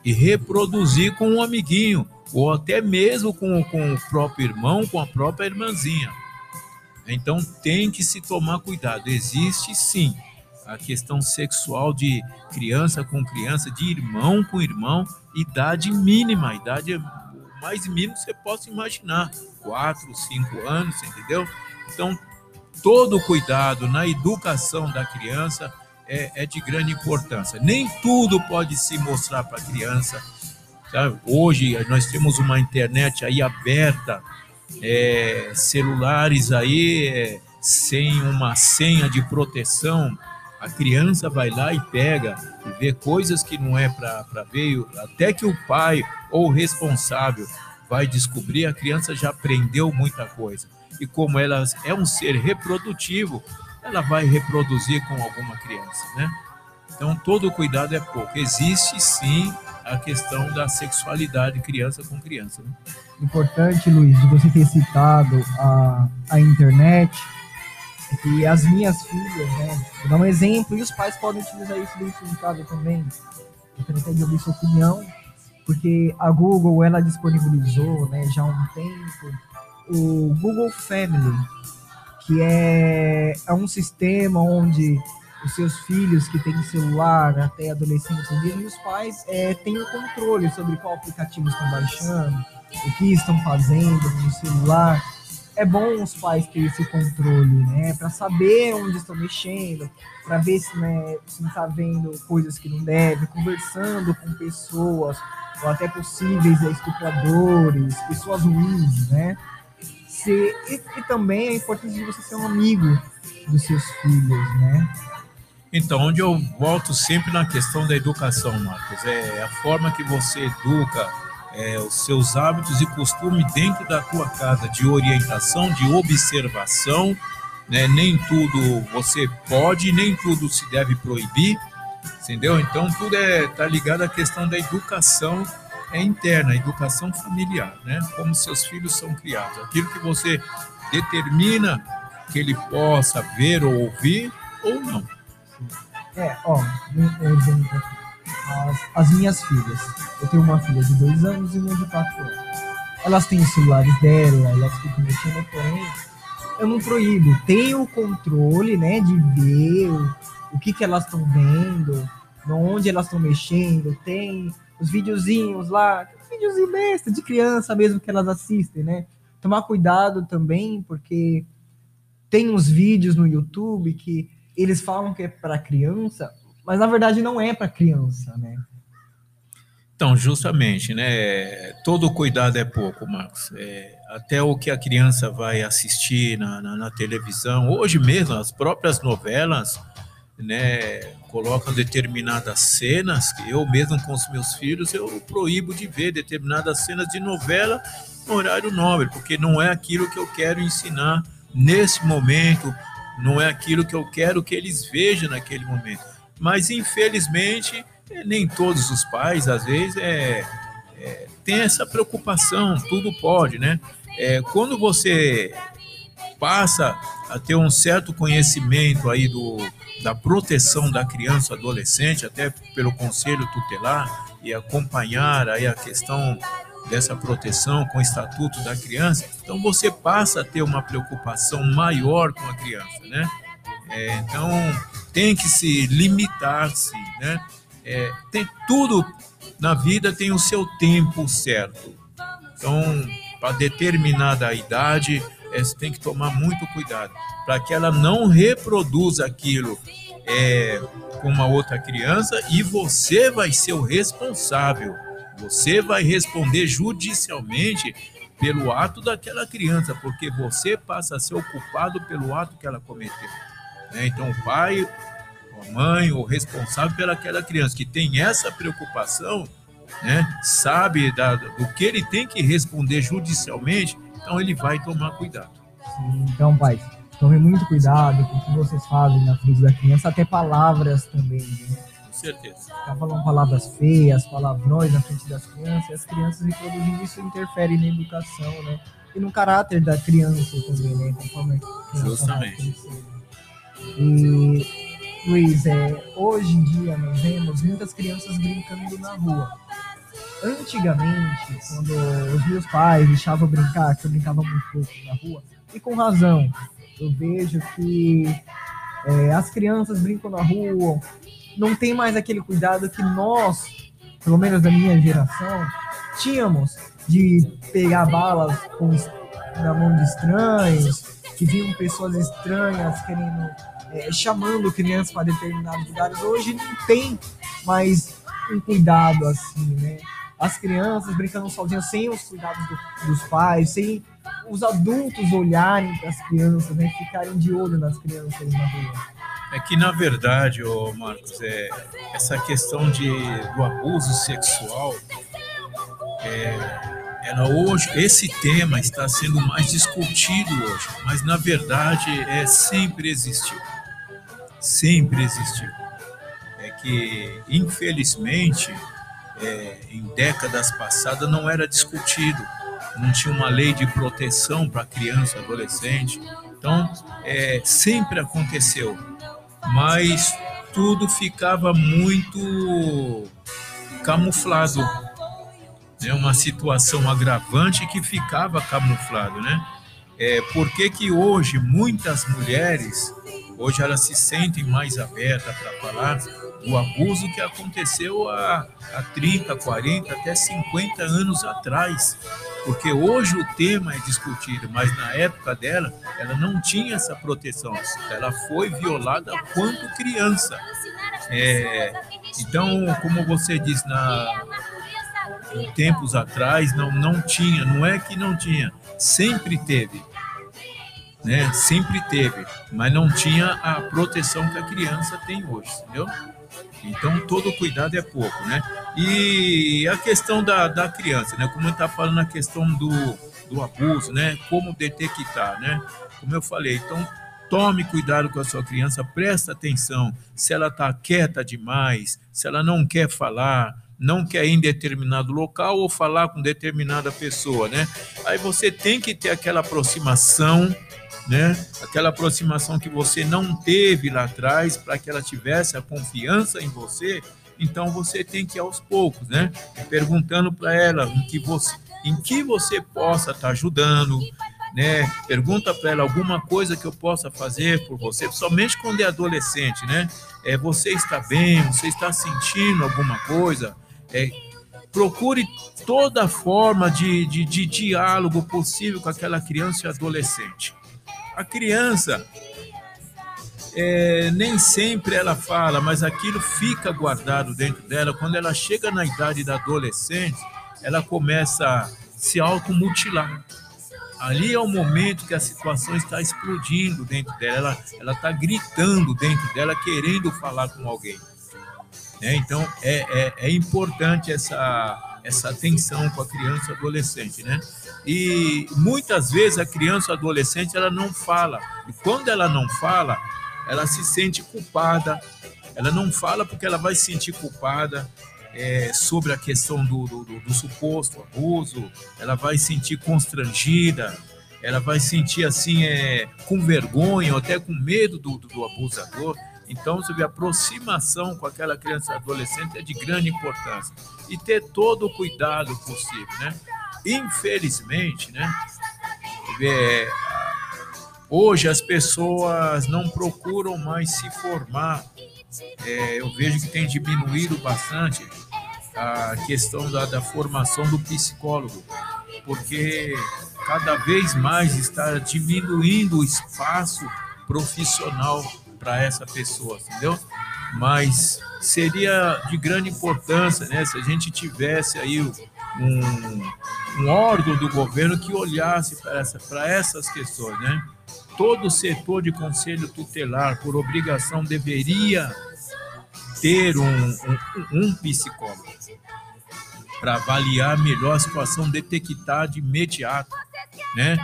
e reproduzir com um amiguinho, ou até mesmo com, com o próprio irmão, com a própria irmãzinha. Então tem que se tomar cuidado. Existe sim a questão sexual de criança com criança, de irmão com irmão, idade mínima, idade mais mínima que você possa imaginar, quatro, cinco anos, entendeu? Então, todo cuidado na educação da criança é, é de grande importância. Nem tudo pode se mostrar para a criança. Sabe? Hoje nós temos uma internet aí aberta, é, celulares aí é, sem uma senha de proteção a criança vai lá e pega e vê coisas que não é para ver, até que o pai ou o responsável vai descobrir, a criança já aprendeu muita coisa. E como ela é um ser reprodutivo, ela vai reproduzir com alguma criança, né? Então todo cuidado é pouco. Existe sim a questão da sexualidade criança com criança. Né? Importante, Luiz, você ter citado a, a internet, e as minhas filhas, né? Vou dar um exemplo, e os pais podem utilizar isso dentro de casa também. Eu gostaria de ouvir sua opinião, porque a Google, ela disponibilizou, né, já há um tempo, o Google Family, que é, é um sistema onde os seus filhos que têm celular, até adolescentes e os pais é, têm o controle sobre qual aplicativo estão baixando, o que estão fazendo no celular é bom os pais terem esse controle, né? Para saber onde estão mexendo, para ver se, né, se não está vendo coisas que não deve, conversando com pessoas, ou até possíveis estupradores, pessoas ruins, né? Se, e, e também é importante de você ser um amigo dos seus filhos, né? Então, onde eu volto sempre na questão da educação, Marcos, é a forma que você educa é, os seus hábitos e costumes dentro da tua casa, de orientação, de observação. Né? Nem tudo você pode, nem tudo se deve proibir, entendeu? Então tudo é tá ligado à questão da educação é interna, educação familiar, né? Como seus filhos são criados, aquilo que você determina que ele possa ver ou ouvir ou não. É, ó, um exemplo as, as minhas filhas. Eu tenho uma filha de dois anos e uma de quatro anos. Elas têm os celulares dela, elas ficam mexendo, porém, eu não proíbo. Tenho o controle, né, de ver o, o que, que elas estão vendo, onde elas estão mexendo, tem os videozinhos lá, videozinho besta de criança mesmo que elas assistem, né? Tomar cuidado também, porque tem uns vídeos no YouTube que eles falam que é para criança, mas na verdade não é para criança, né? Então, justamente, né? Todo cuidado é pouco, Marcos. É, até o que a criança vai assistir na, na, na, televisão, hoje mesmo, as próprias novelas, né? Colocam determinadas cenas que eu mesmo com os meus filhos eu proíbo de ver determinadas cenas de novela no horário nobre, porque não é aquilo que eu quero ensinar nesse momento, não é aquilo que eu quero que eles vejam naquele momento. Mas, infelizmente, eh, nem todos os pais, às vezes, é, é, tem essa preocupação, tudo pode, né? É, quando você passa a ter um certo conhecimento aí do, da proteção da criança adolescente, até pelo conselho tutelar, e acompanhar aí a questão dessa proteção com o estatuto da criança, então você passa a ter uma preocupação maior com a criança, né? É, então tem que se limitar-se, né? É, tem tudo na vida tem o seu tempo certo. Então, para determinada idade, é, tem que tomar muito cuidado para que ela não reproduza aquilo é, com uma outra criança e você vai ser o responsável. Você vai responder judicialmente pelo ato daquela criança, porque você passa a ser o culpado pelo ato que ela cometeu. Né? Então, o pai, a mãe, o responsável pelaquela criança que tem essa preocupação, né? sabe da, do que ele tem que responder judicialmente, então ele vai tomar cuidado. Sim, então, pai, tome muito cuidado com o que vocês fazem na frente da criança, até palavras também. Né? Com certeza. Ficar falando palavras feias, palavrões na frente das crianças, e as crianças reproduzem isso interfere na educação, né? E no caráter da criança também, né? Conforme a criança Justamente. E, Luiz, é, hoje em dia nós vemos muitas crianças brincando na rua. Antigamente, quando os meus pais deixavam brincar, que eu brincava muito pouco na rua, e com razão, eu vejo que é, as crianças brincam na rua, não tem mais aquele cuidado que nós, pelo menos da minha geração, tínhamos de pegar balas com, na mão de estranhos, que vinham pessoas estranhas querendo, é, chamando crianças para determinados lugares. Hoje não tem mais um cuidado assim, né? As crianças brincando sozinhas, sem os cuidados do- dos pais, sem os adultos olharem para as crianças, né? Ficarem de olho nas crianças na rua. É que, na verdade, ô Marcos, é, essa questão de, do abuso sexual, é, ela hoje, esse tema está sendo mais discutido hoje, mas, na verdade, é, sempre existiu. Sempre existiu. Que, infelizmente, é, em décadas passadas não era discutido, não tinha uma lei de proteção para criança, adolescente. Então, é, sempre aconteceu mas tudo ficava muito camuflado. Né? Uma situação agravante que ficava camuflado, né? É, por que que hoje muitas mulheres, hoje elas se sentem mais abertas para falar do abuso que aconteceu há, há 30, 40, até 50 anos atrás. Porque hoje o tema é discutido, mas na época dela, ela não tinha essa proteção. Ela foi violada quando criança. É, então, como você disse, na, em tempos atrás, não, não tinha, não é que não tinha, sempre teve. Né? Sempre teve, mas não tinha a proteção que a criança tem hoje, entendeu? Então, todo cuidado é pouco, né? E a questão da, da criança, né? Como eu estava falando, a questão do, do abuso, né? Como detectar, né? Como eu falei, então, tome cuidado com a sua criança, presta atenção se ela está quieta demais, se ela não quer falar, não quer ir em determinado local ou falar com determinada pessoa, né? Aí você tem que ter aquela aproximação né? Aquela aproximação que você não teve lá atrás para que ela tivesse a confiança em você. Então você tem que ir aos poucos, né? Perguntando para ela em que você, em que você possa estar ajudando, né? Pergunta para ela alguma coisa que eu possa fazer por você, somente quando é adolescente, né? É, você está bem, você está sentindo alguma coisa, é, procure toda forma de, de, de diálogo possível com aquela criança e adolescente. A criança, é, nem sempre ela fala, mas aquilo fica guardado dentro dela. Quando ela chega na idade da adolescente, ela começa a se automutilar. Ali é o momento que a situação está explodindo dentro dela, ela está gritando dentro dela, querendo falar com alguém. Né? Então é, é, é importante essa, essa atenção com a criança e adolescente, né? E muitas vezes a criança ou adolescente ela não fala. E quando ela não fala, ela se sente culpada. Ela não fala porque ela vai se sentir culpada é, sobre a questão do, do, do, suposto abuso. Ela vai se sentir constrangida. Ela vai sentir assim é, com vergonha ou até com medo do, do, do abusador. Então, vê, a aproximação com aquela criança adolescente é de grande importância. E ter todo o cuidado possível, né? Infelizmente, né? É, hoje as pessoas não procuram mais se formar. É, eu vejo que tem diminuído bastante a questão da, da formação do psicólogo, porque cada vez mais está diminuindo o espaço profissional para essa pessoa, entendeu? Mas seria de grande importância, né, se a gente tivesse aí um, um órgão do governo que olhasse para essa, essas questões, né? Todo setor de conselho tutelar, por obrigação, deveria ter um, um, um psicólogo para avaliar melhor a situação, detectar de imediato, né?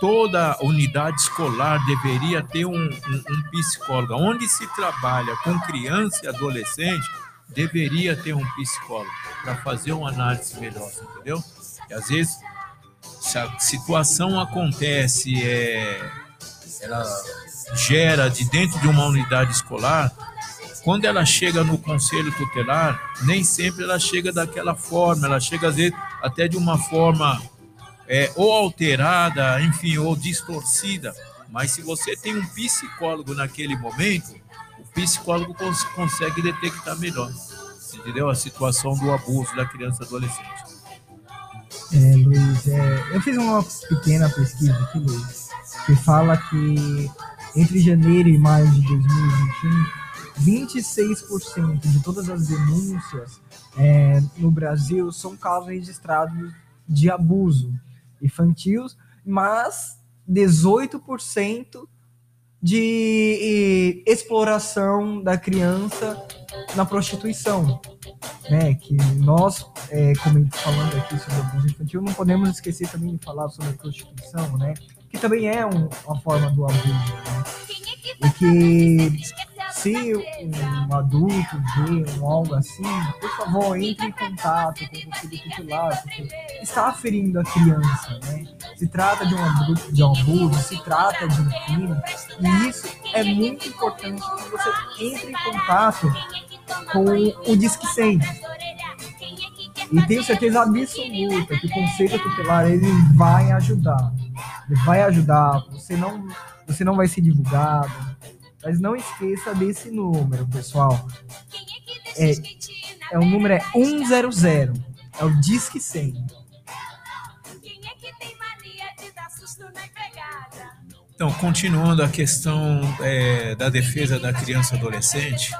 toda unidade escolar deveria ter um, um, um, psicólogo. Onde se trabalha com criança e adolescente, deveria ter um psicólogo para fazer uma análise melhor, entendeu? E às vezes, se a situação acontece, é, ela gera de dentro de uma unidade escolar, quando ela chega no conselho tutelar, nem sempre ela chega daquela forma, ela chega às vezes até de uma forma é, ou alterada, enfim, ou distorcida. Mas se você tem um psicólogo naquele momento, psicólogo cons consegue detectar melhor, entendeu? A situação do abuso da criança e adolescente. É, Luiz, é, eu fiz uma pequena pesquisa aqui, Luiz, que fala que entre janeiro e maio de 2021, 26% de todas as denúncias é, no Brasil são casos registrados de abuso infantil, mas 18% de exploração da criança na prostituição, né? Que nós, é, como falando aqui sobre abuso infantil, não podemos esquecer também de falar sobre a prostituição, né? Que também é um, uma forma do abuso, né? E que se um adulto vê um algo assim, por favor, entre em contato com o conselho tutelar, porque está ferindo a criança, né? Se trata de um abuso, de um abuso, se trata de um crime, e isso é muito importante que você entre em contato com o Disque 100. E tenho certeza absoluta que o conselho tutelar ele vai ajudar. Ele vai ajudar. Você não, você não vai ser divulgado mas não esqueça desse número, pessoal. É, é o número é 100. É o Disque 100. Então, continuando a questão é, da defesa da criança e adolescente, é,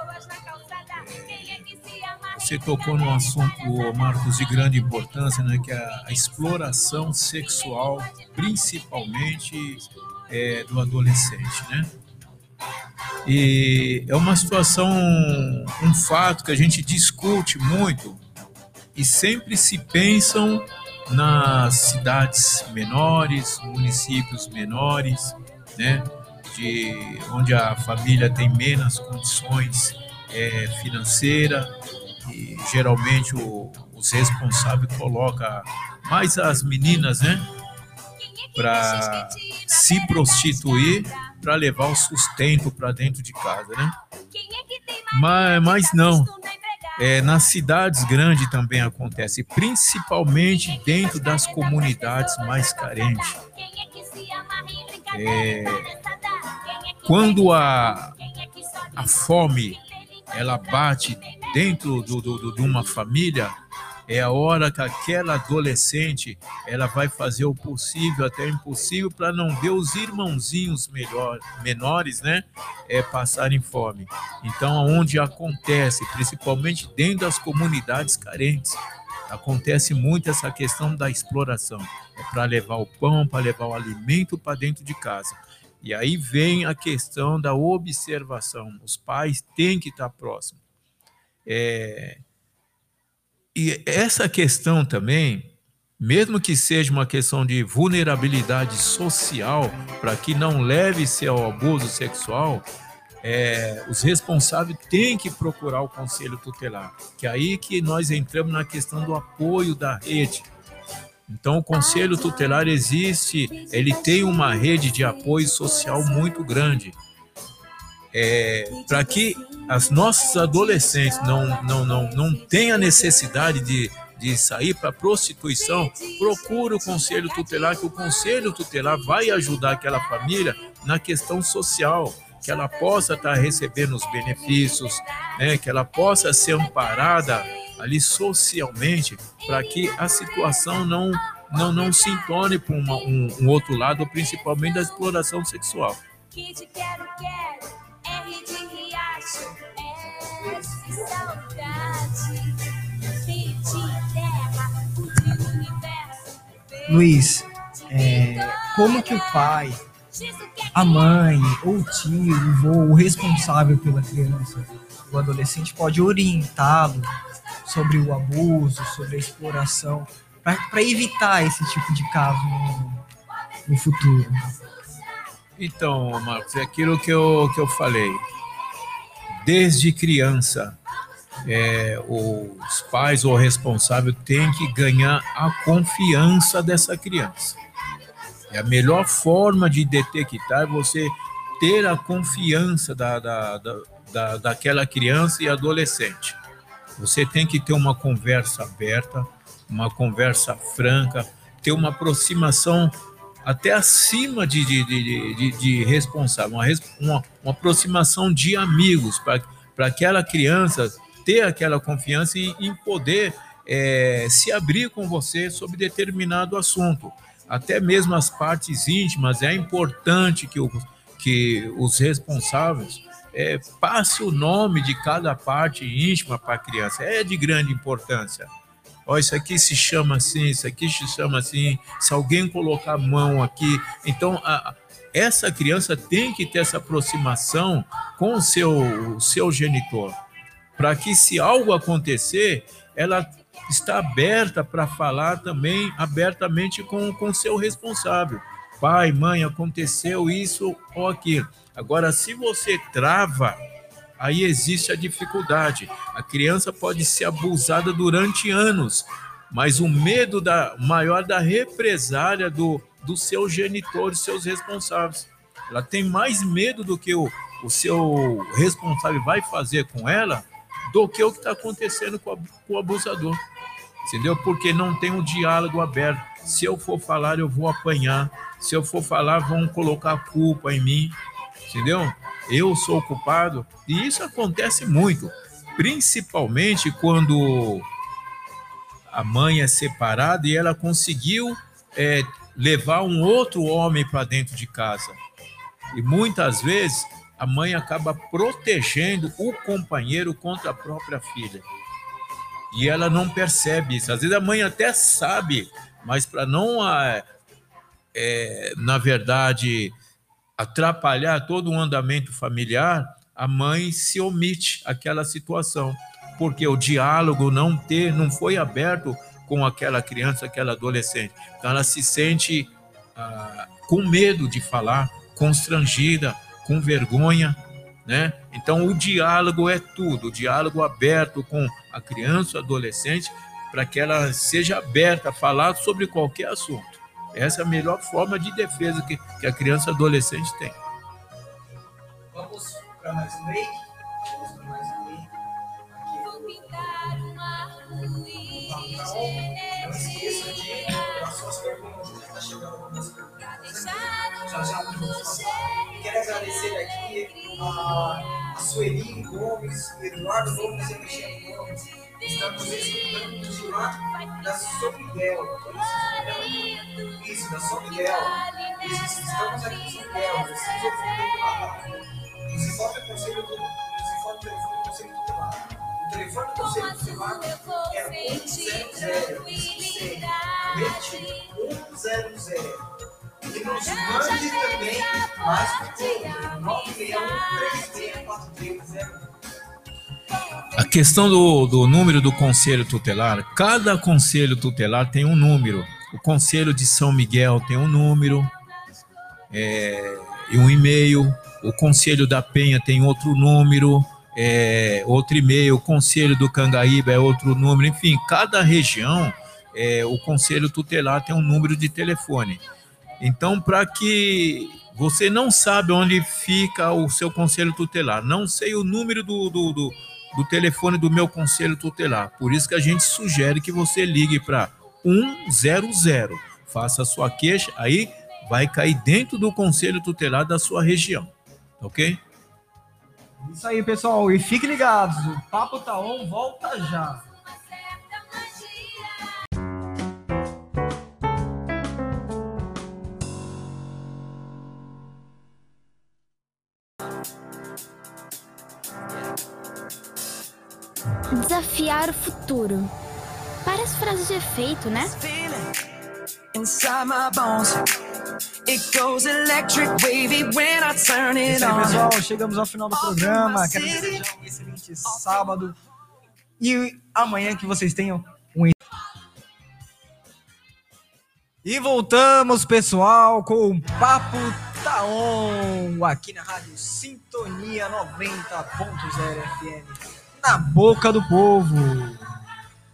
você tocou num assunto, Marcos, de grande importância, né, que é a, a exploração sexual, principalmente é, do adolescente, né? E é uma situação, um fato que a gente discute muito e sempre se pensam nas cidades menores, municípios menores, né, de onde a família tem menos condições é, financeira e geralmente o, os responsáveis colocam mais as meninas, né, para se prostituir para levar o sustento para dentro de casa, né? Mas, mas não. É, nas cidades grandes também acontece, principalmente dentro das comunidades mais carentes. É, quando a, a fome ela bate dentro do, do, de uma família, é a hora que aquela adolescente ela vai fazer o possível até o impossível para não ver os irmãozinhos melhor, menores, né, é, passarem fome. Então, onde acontece, principalmente dentro das comunidades carentes, acontece muito essa questão da exploração. É para levar o pão, para levar o alimento para dentro de casa. E aí vem a questão da observação. Os pais têm que estar próximos. É, e essa questão também, mesmo que seja uma questão de vulnerabilidade social, para que não leve-se ao abuso sexual, é, os responsáveis têm que procurar o conselho tutelar, que é aí que nós entramos na questão do apoio da rede. Então, o conselho tutelar existe, ele tem uma rede de apoio social muito grande. É, para que as nossas adolescentes não, não, não, não tenham necessidade de, de sair para prostituição, procure o conselho tutelar, que o conselho tutelar vai ajudar aquela família na questão social que ela possa estar recebendo os benefícios, né, que ela possa ser amparada ali socialmente, para que a situação não, não, não se torne para um, um outro lado, principalmente da exploração sexual. Kid quero, quero, R de Luiz, é, como que o pai, a mãe, ou o tio, o vô, o responsável pela criança, o adolescente, pode orientá-lo sobre o abuso, sobre a exploração, para evitar esse tipo de caso no, no futuro? Então, Marcos, é aquilo que eu, que eu falei. Desde criança, é, os pais ou o responsável têm que ganhar a confiança dessa criança. E a melhor forma de detectar é você ter a confiança da, da, da, da, daquela criança e adolescente. Você tem que ter uma conversa aberta, uma conversa franca, ter uma aproximação até acima de, de, de, de, de responsável, uma, uma, uma aproximação de amigos, para aquela criança ter aquela confiança e, e poder é, se abrir com você sobre determinado assunto. Até mesmo as partes íntimas, é importante que, o, que os responsáveis é, passe o nome de cada parte íntima para a criança. É de grande importância. Ó, isso aqui se chama assim, isso aqui se chama assim. Se alguém colocar a mão aqui, então a, essa criança tem que ter essa aproximação com o seu, o seu genitor, para que se algo acontecer, ela está aberta para falar também abertamente com o seu responsável. Pai, mãe, aconteceu isso ou aquilo. Agora, se você trava aí existe a dificuldade. A criança pode ser abusada durante anos, mas o medo da, maior da represália do, do seu genitor, seus responsáveis. Ela tem mais medo do que o, o seu responsável vai fazer com ela do que o que está acontecendo com, a, com o abusador. Entendeu? Porque não tem um diálogo aberto. Se eu for falar, eu vou apanhar. Se eu for falar, vão colocar culpa em mim. Entendeu? Eu sou o culpado. E isso acontece muito, principalmente quando a mãe é separada e ela conseguiu é, levar um outro homem para dentro de casa. E muitas vezes a mãe acaba protegendo o companheiro contra a própria filha. E ela não percebe isso. Às vezes a mãe até sabe, mas para não, é, é, na verdade, atrapalhar todo o andamento familiar, a mãe se omite aquela situação, porque o diálogo não ter, não foi aberto com aquela criança, aquela adolescente. Então ela se sente ah, com medo de falar, constrangida, com vergonha, né? Então o diálogo é tudo, o diálogo aberto com a criança, adolescente, para que ela seja aberta a falar sobre qualquer assunto. Essa é a melhor forma de defesa que, que a criança e adolescente tem. Vamos para mais um break? Vamos para mais um break. Vou pintar um Tá de Não esqueça de dar suas perguntas. Está chegando algumas perguntas. Já já vamos falar. Quero agradecer aqui a, a Sueli Gomes, o Eduardo Gomes e a Michelle Gomes. Estamos escutando de lá da Sobibel. Isso, da Sobibel. Isso, estamos aqui em Sobibel. Vocês ouviram. Nos informe o conselho. Nos informe o telefone do conselho tutelar. O telefone do conselho tutelar é sentir 100. tranquilidade. Repete, 100. E nos mande também mais por 961 3643 Com A questão do, do número do conselho tutelar, cada conselho tutelar tem um número. O conselho de São Miguel tem um número é, e um e-mail. O conselho da Penha tem outro número, é, outro e-mail. O conselho do Cangaíba é outro número. Enfim, cada região, é, o conselho tutelar tem um número de telefone. Então, para que você não sabe onde fica o seu conselho tutelar, não sei o número do, do, do, do telefone do meu conselho tutelar. Por isso que a gente sugere que você ligue para 100, faça a sua queixa, aí vai cair dentro do conselho tutelar da sua região, ok? Isso aí, pessoal. E fiquem ligados, o Papo Tá On volta já. Desafiar o futuro. Parece frase de efeito, né? pessoal. Chegamos ao final do programa. Quero desejar um excelente sábado. E amanhã que vocês tenham um. E voltamos, pessoal, com o Papo Taon, aqui na Rádio Sintonia 90.0 FM, na boca do povo.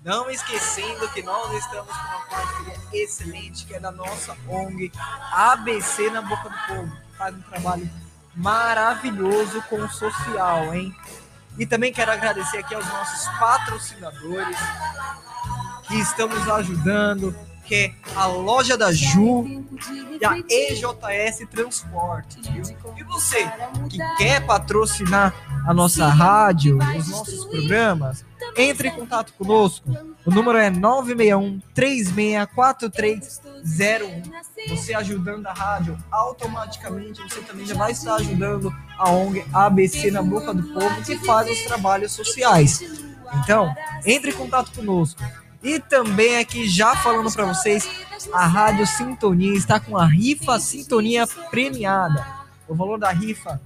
Não esquecendo que nós estamos com uma parceria excelente, que é da nossa ONG ABC na Boca do Povo, que faz um trabalho maravilhoso com o social, hein? E também quero agradecer aqui aos nossos patrocinadores que estão nos ajudando, que é a loja da Ju e a EJS Transporte. viu? E você que quer patrocinar a nossa rádio, os nossos programas, entre em contato conosco. O número é 961 364301. Você ajudando a rádio, automaticamente você também já vai estar ajudando a ONG ABC na Boca do Povo, que faz os trabalhos sociais. Então, entre em contato conosco. E também aqui, já falando para vocês, a Rádio Sintonia está com a rifa Sintonia premiada. O valor da rifa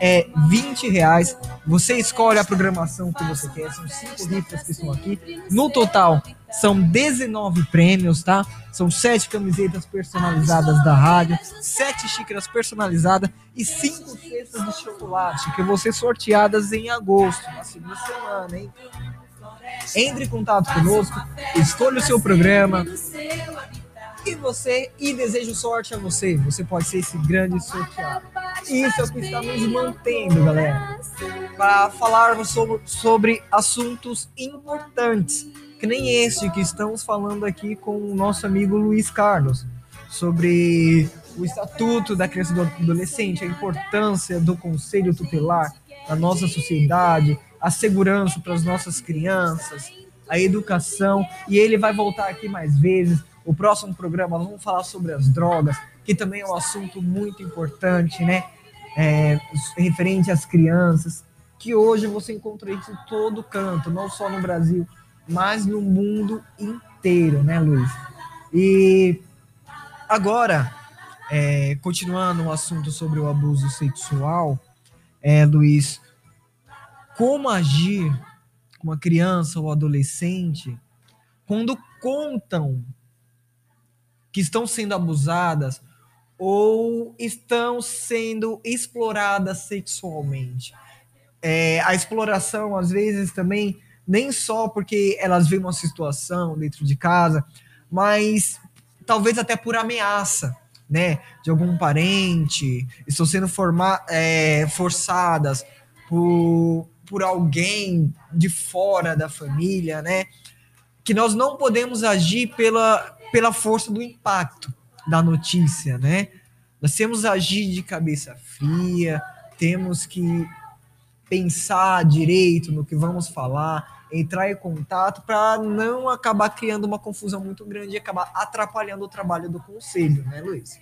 é 20 reais. Você escolhe a programação que você quer. São cinco rifas que estão aqui. No total, são 19 prêmios, tá? São sete camisetas personalizadas da rádio, sete xícaras personalizadas e cinco cestas de chocolate que vão ser sorteadas em agosto, na segunda semana, hein? Entre em contato conosco, escolha o seu programa e você e desejo sorte a você. Você pode ser esse grande sorteado. Isso é o que está nos mantendo, galera, para falarmos sobre, assuntos importantes, que nem esse que estamos falando aqui com o nosso amigo Luiz Carlos, sobre o estatuto da criança e do adolescente, a importância do conselho tutelar na nossa sociedade, a segurança para as nossas crianças, a educação, e ele vai voltar aqui mais vezes. O próximo programa vamos falar sobre as drogas, que também é um assunto muito importante, né? É, referente às crianças, que hoje você encontra isso em todo canto, não só no Brasil, mas no mundo inteiro, né, Luiz? E agora, é, continuando o assunto sobre o abuso sexual, é, Luiz, como agir com uma criança ou adolescente quando contam que estão sendo abusadas ou estão sendo exploradas sexualmente. É, a exploração, às vezes, também, nem só porque elas veem uma situação dentro de casa, mas talvez até por ameaça, né? De algum parente, estão sendo forma, é, forçadas por, por alguém de fora da família, né? Que nós não podemos agir pela, pela força do impacto da notícia, né? Nós temos que agir de cabeça fria, temos que pensar direito no que vamos falar, entrar em contato para não acabar criando uma confusão muito grande e acabar atrapalhando o trabalho do conselho, né, Luiz?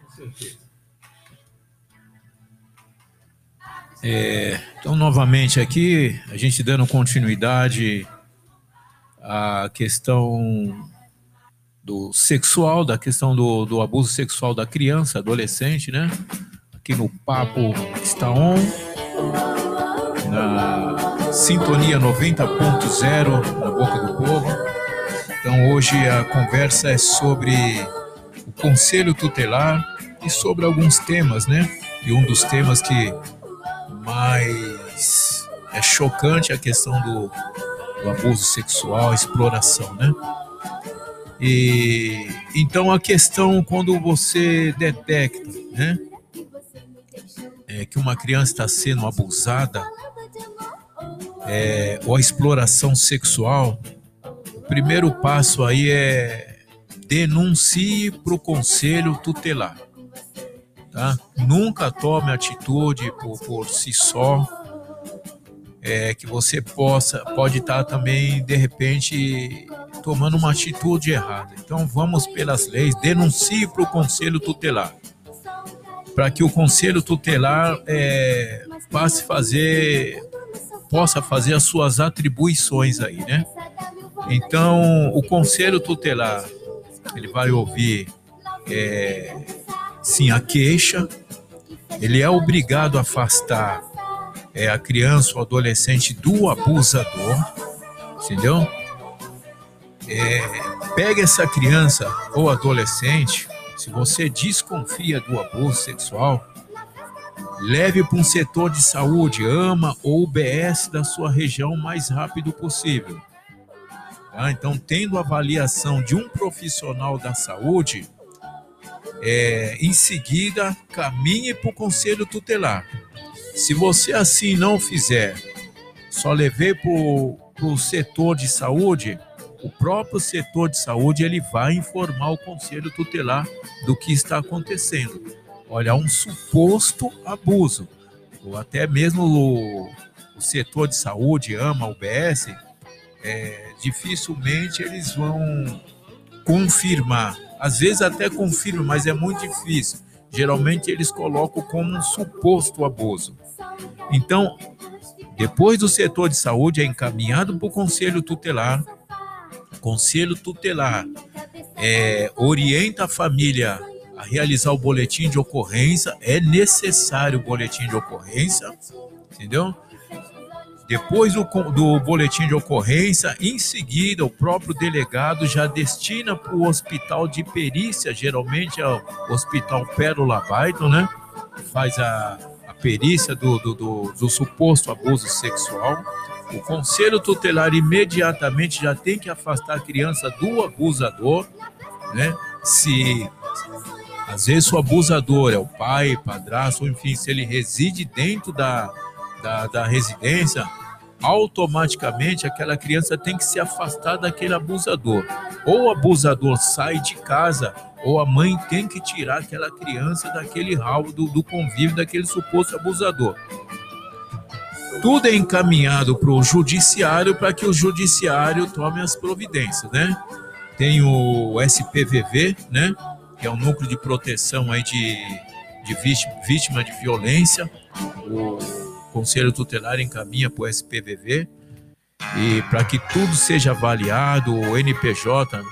Com certeza. É, então, novamente aqui, a gente dando continuidade à questão do sexual, da questão do, do abuso sexual da criança, adolescente, né? Aqui no Papo está on, na Sintonia 90.0 na boca do povo. Então hoje a conversa é sobre o conselho tutelar e sobre alguns temas, né? E um dos temas que mais é chocante a questão do, do abuso sexual, exploração, né? E então a questão quando você detecta, né, é, que uma criança está sendo abusada é, ou a exploração sexual, o primeiro passo aí é denuncie para o conselho tutelar. Tá? Nunca tome atitude por, por si só, é, que você possa pode estar tá também de repente tomando uma atitude errada. Então vamos pelas leis, denuncie para o conselho tutelar, para que o conselho tutelar é, passe fazer possa fazer as suas atribuições aí, né? Então o conselho tutelar ele vai ouvir é, sim a queixa, ele é obrigado a afastar é, a criança ou adolescente do abusador, entendeu? É, pega essa criança ou adolescente, se você desconfia do abuso sexual, leve para um setor de saúde, AMA ou UBS da sua região o mais rápido possível. Tá? Então, tendo avaliação de um profissional da saúde, é, em seguida caminhe para o conselho tutelar. Se você assim não fizer, só levar para o setor de saúde, o próprio setor de saúde ele vai informar o conselho tutelar do que está acontecendo. Olha, um suposto abuso, ou até mesmo o, o setor de saúde, AMA, UBS, é, dificilmente eles vão confirmar. Às vezes até confirmam, mas é muito difícil. Geralmente eles colocam como um suposto abuso. Então, depois do setor de saúde é encaminhado para o conselho tutelar, conselho tutelar é, orienta a família a realizar o boletim de ocorrência, é necessário o boletim de ocorrência, entendeu? Depois do, do boletim de ocorrência, em seguida, o próprio delegado já destina para o hospital de perícia, geralmente é o Hospital Pérola Baito, né? Faz a, a perícia do, do, do, do suposto abuso sexual o conselho tutelar imediatamente já tem que afastar a criança do abusador, né? Se às vezes o abusador é o pai, padrasto, enfim, se ele reside dentro da, da, da residência, automaticamente aquela criança tem que se afastar daquele abusador. Ou o abusador sai de casa, ou a mãe tem que tirar aquela criança daquele ralo do, do convívio daquele suposto abusador tudo é encaminhado para o judiciário para que o judiciário tome as providências, né? Tem o SPVV, né? Que é o núcleo de proteção aí de, de vítima, vítima de violência. O Conselho Tutelar encaminha para o SPVV e para que tudo seja avaliado, o NPJ,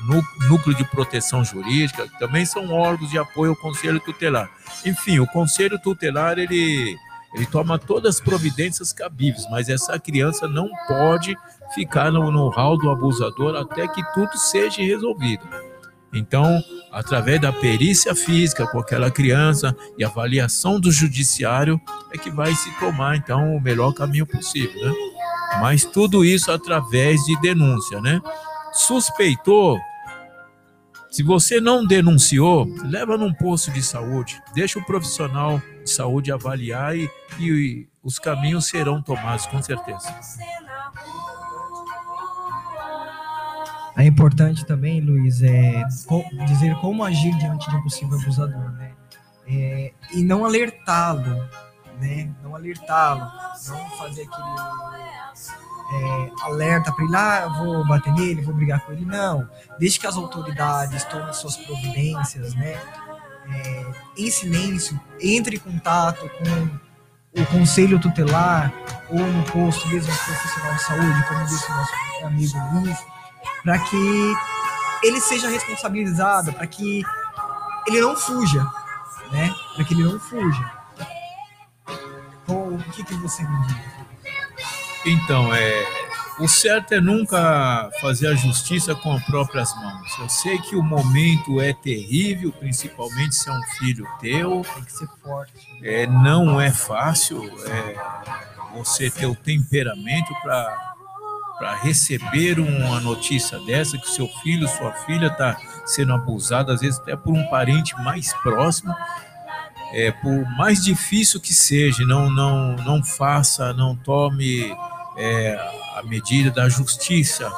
Núcleo de Proteção Jurídica, também são órgãos de apoio ao Conselho Tutelar. Enfim, o Conselho Tutelar ele ele toma todas as providências cabíveis, mas essa criança não pode ficar no know-how do abusador até que tudo seja resolvido. Então, através da perícia física com aquela criança e avaliação do judiciário, é que vai se tomar, então, o melhor caminho possível, né? Mas tudo isso através de denúncia, né? Suspeitou, se você não denunciou, leva num posto de saúde, deixa o profissional de saúde avaliar e, e os caminhos serão tomados, com certeza. É importante também, Luiz, é, dizer como agir diante de um possível abusador, né? É, e não alertá-lo, né? Não alertá-lo, não fazer aquele é, alerta para ele, ah, vou bater nele, vou brigar com ele. Não, deixe que as autoridades tomem suas providências, né? É, em silêncio, entre em contato com o conselho tutelar ou no posto mesmo profissional de saúde, como disse o nosso amigo Luiz, para que ele seja responsabilizado, para que ele não fuja, né? Para que ele não fuja. Então, o que, que você me diz? Então, é, o certo é nunca fazer a justiça com as próprias mãos. Eu sei que o momento é terrível, principalmente se é um filho teu. Tem que ser forte. É, não é fácil é, você ter o temperamento para para receber uma notícia dessa que seu filho, sua filha está sendo abusado, às vezes até por um parente mais próximo. É, por mais difícil que seja, não não não faça, não tome é, a medida da justiça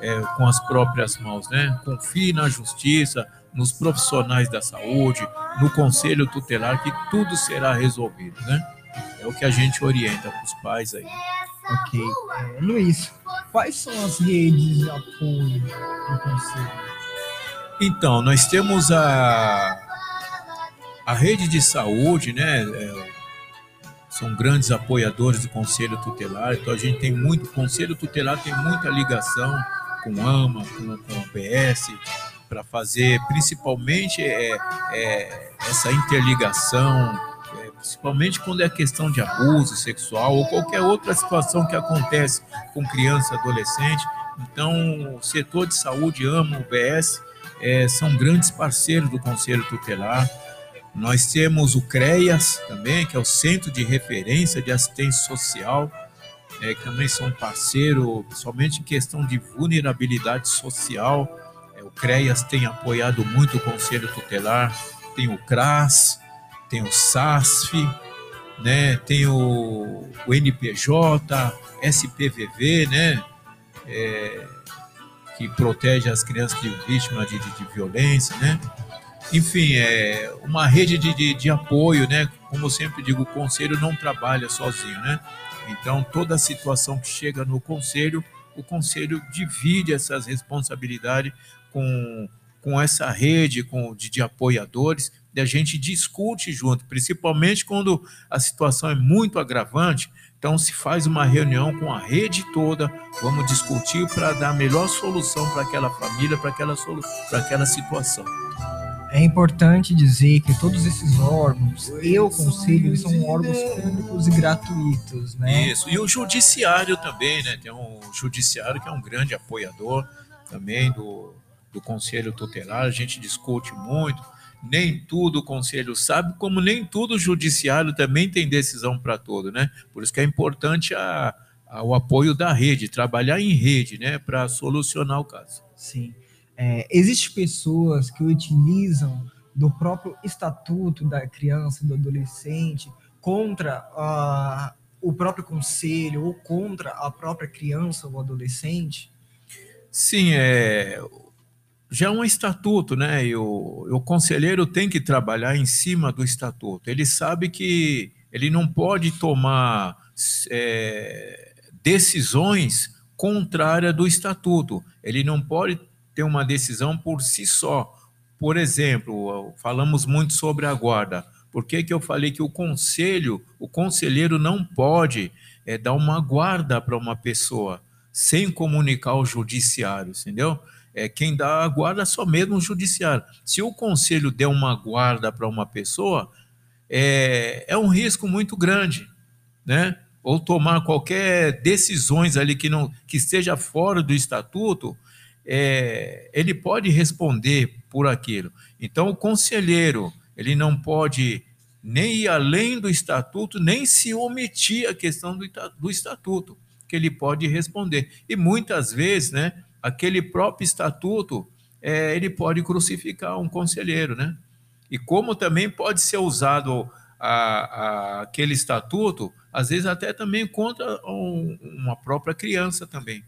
é, com as próprias mãos, né? Confie na justiça, nos profissionais da saúde, no conselho tutelar, que tudo será resolvido, né? É o que a gente orienta para os pais aí. Ok. É, Luiz, quais são as redes de apoio do conselho? Então, nós temos a, a rede de saúde, né? é, são grandes apoiadores do Conselho Tutelar, então a gente tem muito, o Conselho Tutelar tem muita ligação com a AMA, com, com o PS, para fazer principalmente é, é, essa interligação, principalmente quando é questão de abuso sexual ou qualquer outra situação que acontece com criança adolescente. Então, o setor de saúde, AMA, o PS, é, são grandes parceiros do Conselho Tutelar. Nós temos o CREAS também, que é o Centro de Referência de Assistência Social, é, que também são parceiro, somente em questão de vulnerabilidade social. É, o CREAS tem apoiado muito o Conselho Tutelar, tem o CRAS, tem o SASF, né, tem o, o NPJ, SPVV, né, é, que protege as crianças de vítimas de, de, de violência, né, enfim, é uma rede de, de, de, apoio, né? Como eu sempre digo, o conselho não trabalha sozinho, né? Então, toda situação que chega no conselho, o conselho divide essas responsabilidades com, com essa rede com, de, de apoiadores, e a gente discute junto, principalmente quando a situação é muito agravante. Então, se faz uma reunião com a rede toda, vamos discutir para dar a melhor solução para aquela família, para aquela, para aquela situação. É importante dizer que todos esses órgãos e o conselho eles são órgãos públicos e gratuitos, né? Isso. E o judiciário também, né? Tem um judiciário que é um grande apoiador também do, do conselho tutelar. A gente discute muito. Nem tudo o conselho sabe, como nem tudo o judiciário também tem decisão para todo, né? Por isso que é importante a, a, o apoio da rede, trabalhar em rede, né? Para solucionar o caso. Sim. É, Existem pessoas que utilizam do próprio estatuto da criança, do adolescente, contra uh, o próprio conselho ou contra a própria criança ou adolescente? Sim, é, já é um estatuto, né? E o, o conselheiro tem que trabalhar em cima do estatuto. Ele sabe que ele não pode tomar é, decisões contrárias do estatuto. Ele não pode ter uma decisão por si só. Por exemplo, falamos muito sobre a guarda. Por que, que eu falei que o conselho, o conselheiro não pode é, dar uma guarda para uma pessoa sem comunicar ao judiciário, entendeu? É, quem dá a guarda é só mesmo o judiciário. Se o conselho der uma guarda para uma pessoa, é, é um risco muito grande, né? Ou tomar qualquer decisões ali que não que esteja fora do estatuto, é, ele pode responder por aquilo. Então, o conselheiro, ele não pode nem ir além do estatuto, nem se omitir a questão do, do estatuto, que ele pode responder. E muitas vezes, né, aquele próprio estatuto, é, ele pode crucificar um conselheiro, né? E como também pode ser usado a, a, aquele estatuto, às vezes até também contra um, uma própria criança também.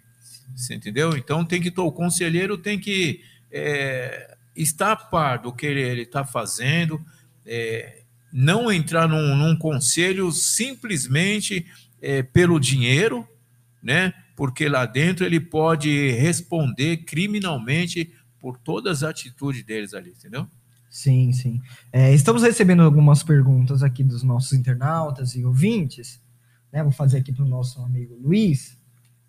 Você entendeu? Então tem que o conselheiro tem que é, estar a par do que ele está fazendo, é, não entrar num, num conselho simplesmente é, pelo dinheiro, né? Porque lá dentro ele pode responder criminalmente por todas as atitudes deles ali, entendeu? Sim, sim. É, estamos recebendo algumas perguntas aqui dos nossos internautas e ouvintes. Né? Vou fazer aqui para o nosso amigo Luiz.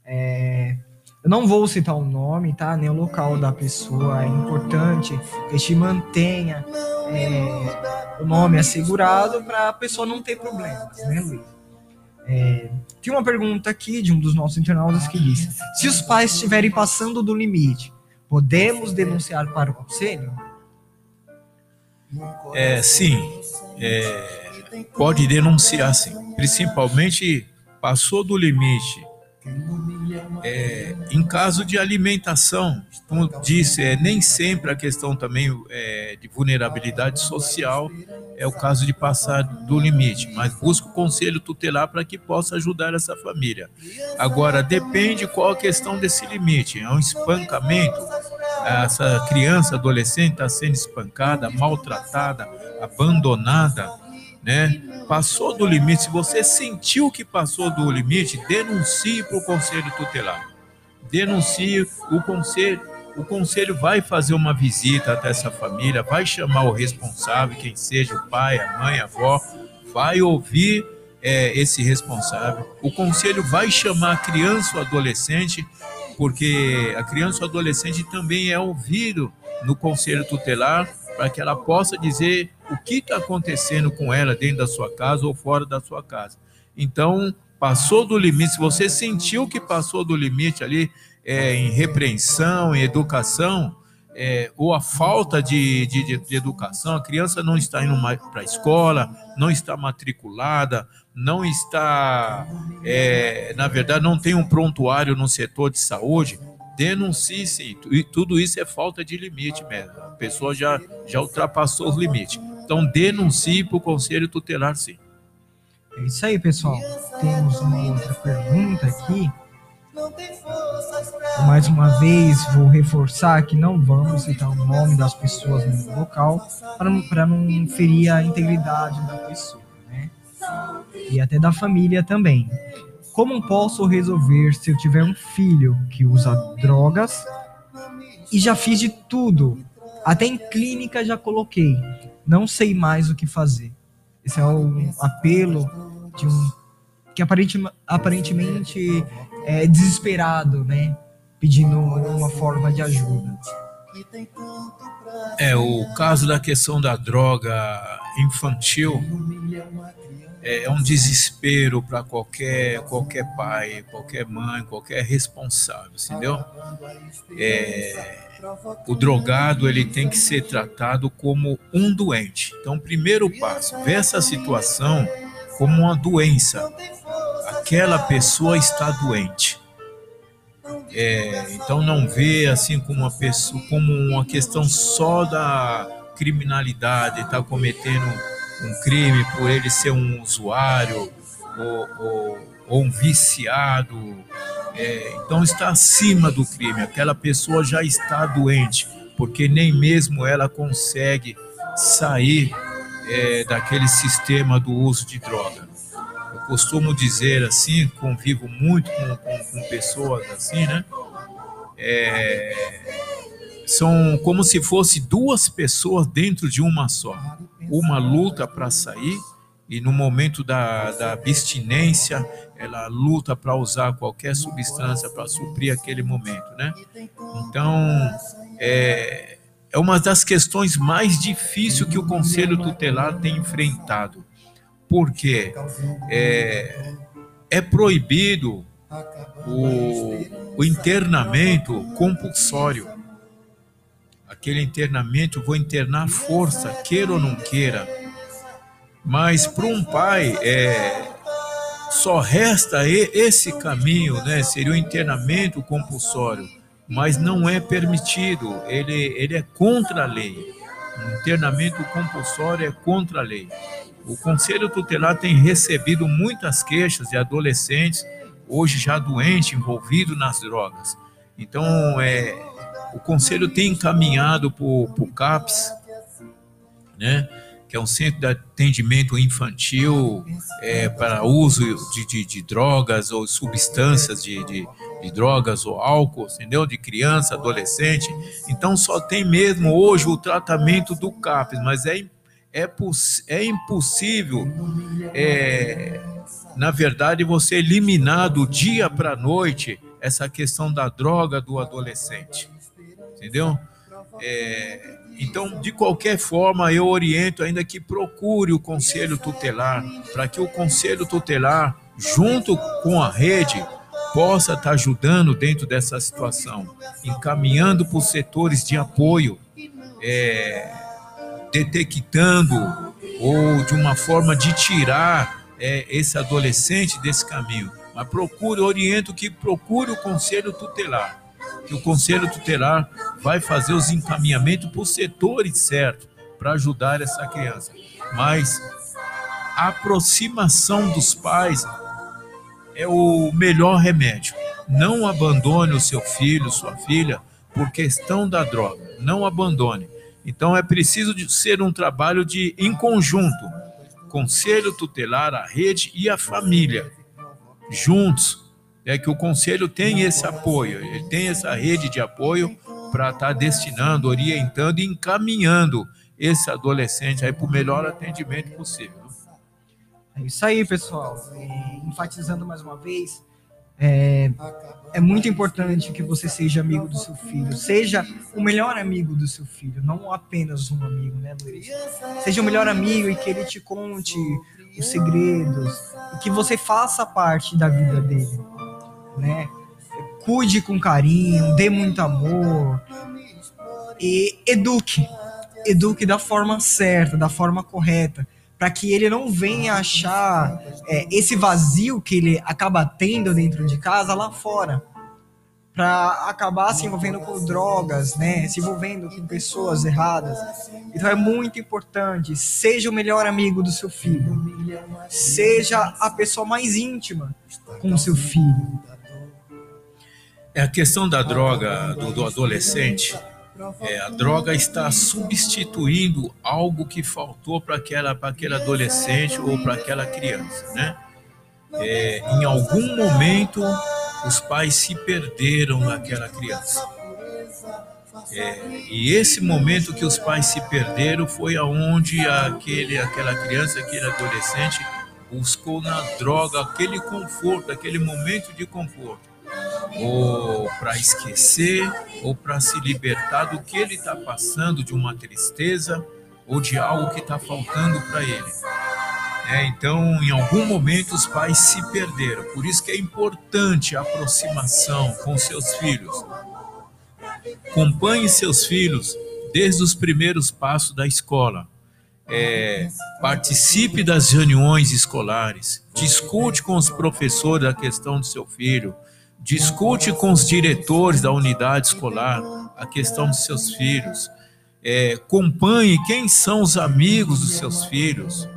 É, eu não vou citar o nome, tá? Nem o local da pessoa. É importante que a gente mantenha é, o nome assegurado para a pessoa não ter problemas, né, Luiz? É, tem uma pergunta aqui de um dos nossos internautas que diz: se os pais estiverem passando do limite, podemos denunciar para o conselho? É, sim, é, pode denunciar sim. Principalmente passou do limite. É, em caso de alimentação, como disse, é, nem sempre a questão também é, de vulnerabilidade social é o caso de passar do limite, mas busca o conselho tutelar para que possa ajudar essa família. Agora, depende qual a questão desse limite. É um espancamento, essa criança, adolescente está sendo espancada, maltratada, abandonada, né? Passou do limite. Se você sentiu que passou do limite, denuncie para o conselho tutelar. Denuncie o conselho. O conselho vai fazer uma visita até essa família, vai chamar o responsável, quem seja o pai, a mãe, a avó, vai ouvir é, esse responsável. O conselho vai chamar a criança ou adolescente, porque a criança ou adolescente também é ouvido no conselho tutelar para que ela possa dizer o que está acontecendo com ela dentro da sua casa ou fora da sua casa. Então, passou do limite, se você sentiu que passou do limite ali é, em repreensão, em educação, é, ou a falta de, de, de, educação, a criança não está indo para a escola, não está matriculada, não está, é, na verdade, não tem um prontuário no setor de saúde, denuncie sim. E tudo isso é falta de limite mesmo. A pessoa já, já ultrapassou os limites. Então, denuncie para o conselho tutelar sim. É isso aí, pessoal. Temos uma outra pergunta aqui. Mais uma vez, vou reforçar que não vamos citar o nome das pessoas no local para não ferir a integridade da pessoa, né? E até da família também. Como posso resolver se eu tiver um filho que usa drogas e já fiz de tudo? Até em clínica já coloquei. Não sei mais o que fazer. Esse é o apelo de um que aparentemente, aparentemente é desesperado, né? Pedindo uma forma de ajuda. É, o caso da questão da droga infantil é, é um desespero para qualquer, qualquer pai, qualquer mãe, qualquer responsável, entendeu? É, o drogado ele tem que ser tratado como um doente. Então, primeiro passo, ver essa situação como uma doença. Aquela pessoa está doente. É, então não vê assim como uma pessoa, como uma questão só da criminalidade, está cometendo um crime por ele ser um usuário ou, ou, ou um viciado. É, então está acima do crime. Aquela pessoa já está doente, porque nem mesmo ela consegue sair é, daquele sistema do uso de droga. Eu costumo dizer assim, convivo muito com, com, com pessoas assim, né? É, são como se fosse duas pessoas dentro de uma só. Uma luta para sair e no momento da, da abstinência ela luta para usar qualquer substância para suprir aquele momento, né? Então é, é uma das questões mais difíceis que o Conselho Tutelar tem enfrentado, porque é, é proibido o, o internamento compulsório aquele internamento, vou internar força, queira ou não queira. Mas para um pai, é, só resta esse caminho, né? Seria o internamento compulsório, mas não é permitido, ele, ele é contra a lei. O internamento compulsório é contra a lei. O Conselho Tutelar tem recebido muitas queixas de adolescentes, hoje já doentes, envolvidos nas drogas. Então, é, o Conselho tem encaminhado para o CAPS, né, que é um centro de atendimento infantil é, para uso de, de, de, drogas ou substâncias de, de, de, drogas ou álcool, entendeu? De criança, adolescente. Então só tem mesmo hoje o tratamento do CAPS, mas é, é, é impossível, é, na verdade, você eliminar do dia para a noite essa questão da droga do adolescente entendeu? É, então, de qualquer forma, eu oriento ainda que procure o conselho tutelar, para que o conselho tutelar junto com a rede, possa estar ajudando dentro dessa situação, encaminhando para os setores de apoio, é, detectando ou de uma forma de tirar é, esse adolescente desse caminho. Mas procure, oriento que procure o conselho tutelar, que o conselho tutelar vai fazer os encaminhamentos para os setores certos para ajudar essa criança. Mas a aproximação dos pais é o melhor remédio. Não abandone o seu filho, sua filha, por questão da droga. Não abandone. Então é preciso de ser um trabalho de em conjunto, conselho tutelar, a rede e a família, juntos. É que o conselho tem esse apoio, ele tem essa rede de apoio para estar tá destinando, orientando e encaminhando esse adolescente aí para o melhor atendimento possível. É isso aí, pessoal. É, enfatizando mais uma vez, é, é muito importante que você seja amigo do seu filho, seja o melhor amigo do seu filho, não apenas um amigo, né, Luiz? Seja o melhor amigo e que ele te conte os segredos, e que você faça parte da vida dele, né? Cuide com carinho, dê muito amor e eduque, eduque da forma certa, da forma correta para que ele não venha achar é, esse vazio que ele acaba tendo dentro de casa lá fora, para acabar se envolvendo com drogas, né, se envolvendo com pessoas erradas. Então é muito importante, seja o melhor amigo do seu filho, seja a pessoa mais íntima com seu filho. É a questão da droga do, do adolescente é, a droga está substituindo algo que faltou para aquela para aquele adolescente ou para aquela criança, né? É, em algum momento os pais se perderam naquela criança. É, e esse momento que os pais se perderam foi aonde aquele, aquela criança, aquele adolescente buscou na droga aquele conforto, aquele momento de conforto ou para esquecer, ou para se libertar do que ele está passando, de uma tristeza ou de algo que está faltando para ele. É, então, em algum momento, os pais se perderam. Por isso que é importante a aproximação com seus filhos. Acompanhe seus filhos desde os primeiros passos da escola. É, participe das reuniões escolares, discute com os professores a questão do seu filho, discute com os diretores da unidade escolar a questão dos seus filhos, é, acompanhe quem são os amigos dos seus filhos,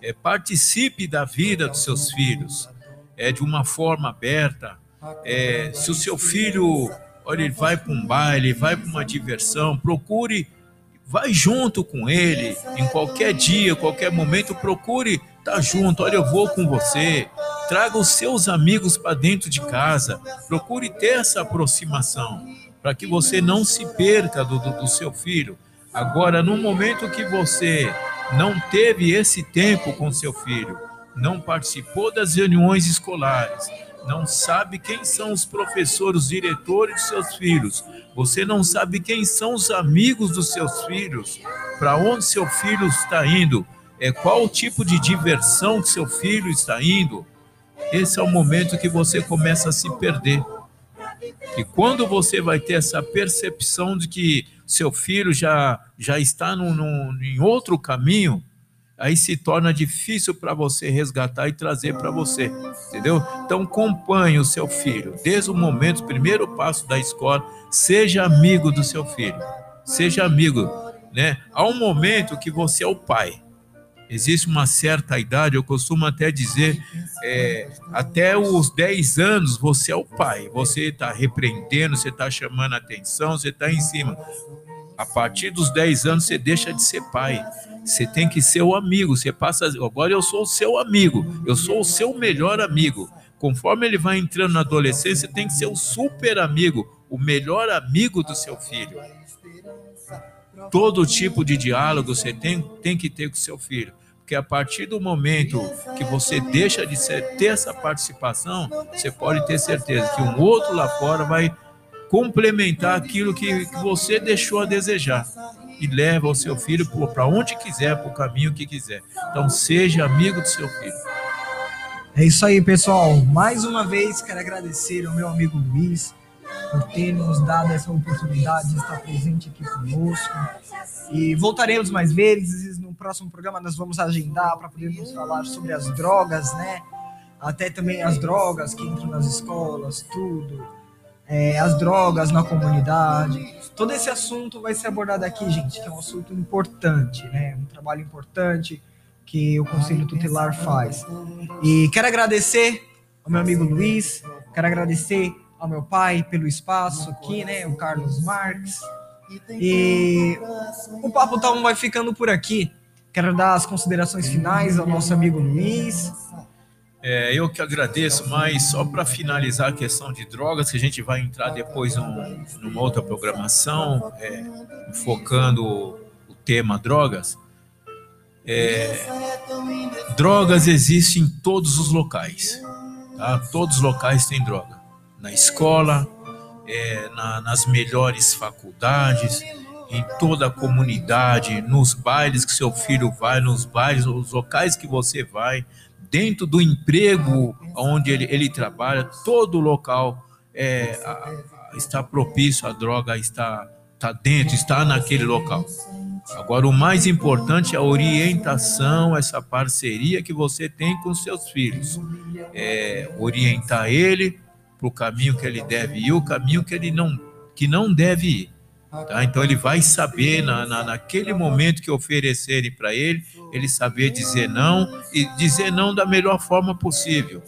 é, participe da vida dos seus filhos. É, de uma forma aberta. É, se o seu filho, olha, ele vai para um baile, vai para uma diversão, procure, vai junto com ele, em qualquer dia, qualquer momento, procure estar tá junto. Olha, eu vou com você, Traga os seus amigos para dentro de casa. Procure ter essa aproximação para que você não se perca do, do, do seu filho. Agora, no momento que você não teve esse tempo com seu filho, não participou das reuniões escolares, não sabe quem são os professores, diretores de seus filhos, você não sabe quem são os amigos dos seus filhos, para onde seu filho está indo, é qual o tipo de diversão que seu filho está indo, esse é o momento que você começa a se perder. E quando você vai ter essa percepção de que seu filho já, já está num, num, em outro caminho, aí se torna difícil para você resgatar e trazer para você, entendeu? Então acompanhe o seu filho, desde o momento, primeiro passo da escola, seja amigo do seu filho, seja amigo, né? Há um momento que você é o pai, Existe uma certa idade, eu costumo até dizer, é, até os 10 anos você é o pai, você está repreendendo, você está chamando atenção, você está em cima. A partir dos 10 anos você deixa de ser pai. Você tem que ser o amigo. Você passa. Agora eu sou o seu amigo. Eu sou o seu melhor amigo. Conforme ele vai entrando na adolescência, tem que ser o super amigo, o melhor amigo do seu filho. Todo tipo de diálogo você tem, tem que ter com seu filho. Porque a partir do momento que você deixa de ser, ter essa participação, você pode ter certeza que um outro lá fora vai complementar aquilo que, que você deixou a desejar e leva o seu filho para onde quiser, para o caminho que quiser. Então, seja amigo do seu filho. É isso aí, pessoal. Mais uma vez quero agradecer ao meu amigo Luiz por ter nos dado essa oportunidade de estar presente aqui conosco. E voltaremos mais vezes. No próximo programa nós vamos agendar para podermos falar sobre as drogas, né? Até também as drogas que entram nas escolas, tudo. É, as drogas na comunidade. Todo esse assunto vai ser abordado aqui, gente, que é um assunto importante, né? Um trabalho importante que o Conselho Tutelar faz. E quero agradecer ao meu amigo Luiz, quero agradecer ao meu pai pelo espaço aqui, né? O Carlos Marques. E o Papo Tal vai ficando por aqui. Quero dar as considerações finais ao nosso amigo Luiz. É, eu que agradeço, mas só para finalizar a questão de drogas, que a gente vai entrar depois num, numa outra programação, é, focando o tema drogas. É, drogas existem em todos os locais, tá? Todos os locais têm droga. Na escola, é, na, nas melhores faculdades, em toda a comunidade, nos bailes que seu filho vai, nos bailes, nos locais que você vai, dentro do emprego onde ele, ele trabalha, todo local é, a, a, está propício à droga, está, está dentro, está naquele local. Agora, o mais importante é a orientação, essa parceria que você tem com seus filhos. É, orientar ele para o caminho que ele deve ir, o caminho que ele não, que não deve ir. Tá? Então ele vai saber na, na, naquele momento que oferecerem para ele, ele saber dizer não e dizer não da melhor forma possível,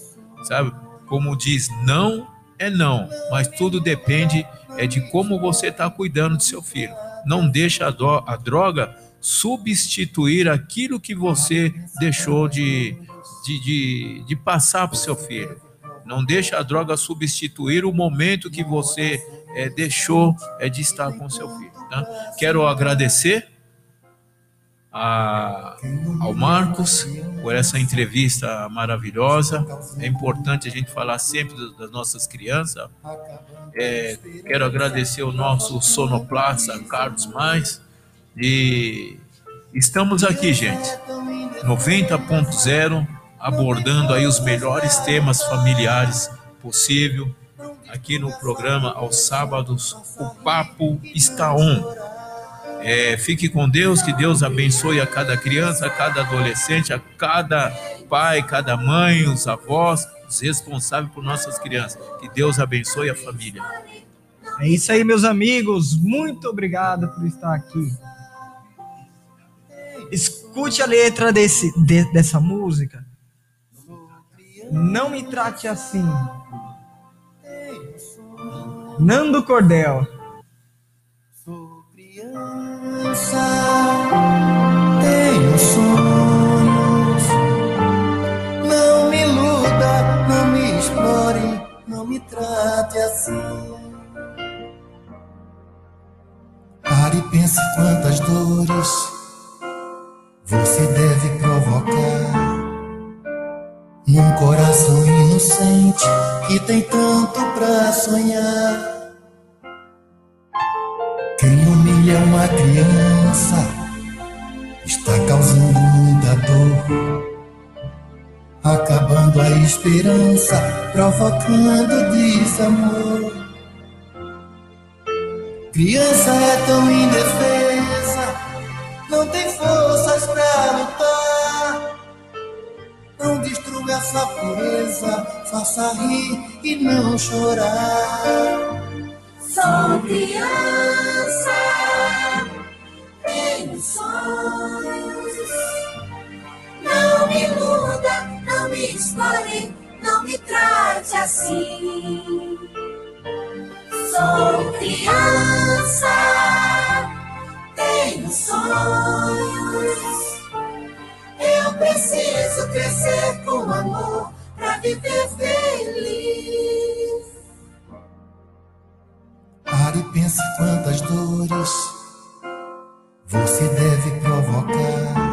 sabe? Como diz, não é não, mas tudo depende é de como você está cuidando do seu filho. Não deixa a, do, a droga substituir aquilo que você deixou de, de, de, de passar para o seu filho. Não deixa a droga substituir o momento que você é, deixou é, de estar com seu filho. Tá? Quero agradecer a, ao Marcos por essa entrevista maravilhosa. É importante a gente falar sempre das nossas crianças. É, quero agradecer o nosso sonoplasta Carlos Mais. E estamos aqui, gente. 90.0 abordando aí os melhores temas familiares possível. Aqui no programa aos sábados, o papo está on. É, fique com Deus, que Deus abençoe a cada criança, a cada adolescente, a cada pai, cada mãe, os avós, os responsáveis por nossas crianças. Que Deus abençoe a família. É isso aí, meus amigos. Muito obrigado por estar aqui. Escute a letra desse, de, dessa música. Não me trate assim. Nando Cordel. Sou criança, tenho sonhos. Não me iluda, não me explore, não me trate assim. Pare e pense quantas dores você deve provocar num coração inocente que tem tanto pra sonhar. Quem humilha uma criança está causando muita dor, acabando a esperança, provocando desamor. Criança é tão indefesa, não tem forças pra lutar. Não destrua essa pureza, faça rir e não chorar. Sou criança, tenho sonhos. Não me iluda, não me explore, não me trate assim. Sou criança, tenho sonhos. Eu preciso crescer com amor pra viver feliz. Pare e pense quantas dores você deve provocar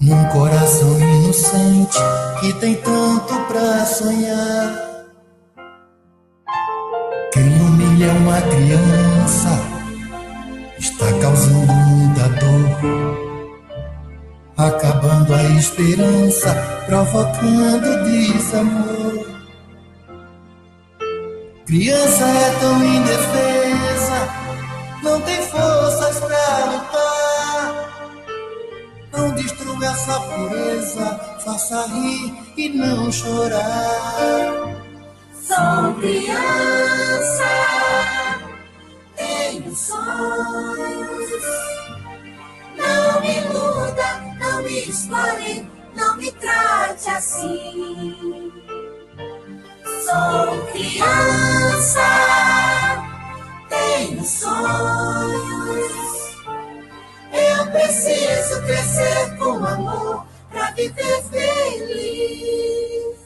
num coração inocente que tem tanto pra sonhar. Quem humilha uma criança está causando muita dor, acabando a esperança, provocando desamor. Criança é tão indefesa, não tem forças pra lutar. Não destrua essa pureza, faça rir e não chorar. Sou criança, tenho sonhos. Não me iluda, não me explore, não me trate assim. Sou criança, tenho sonhos. Eu preciso crescer com amor para viver feliz.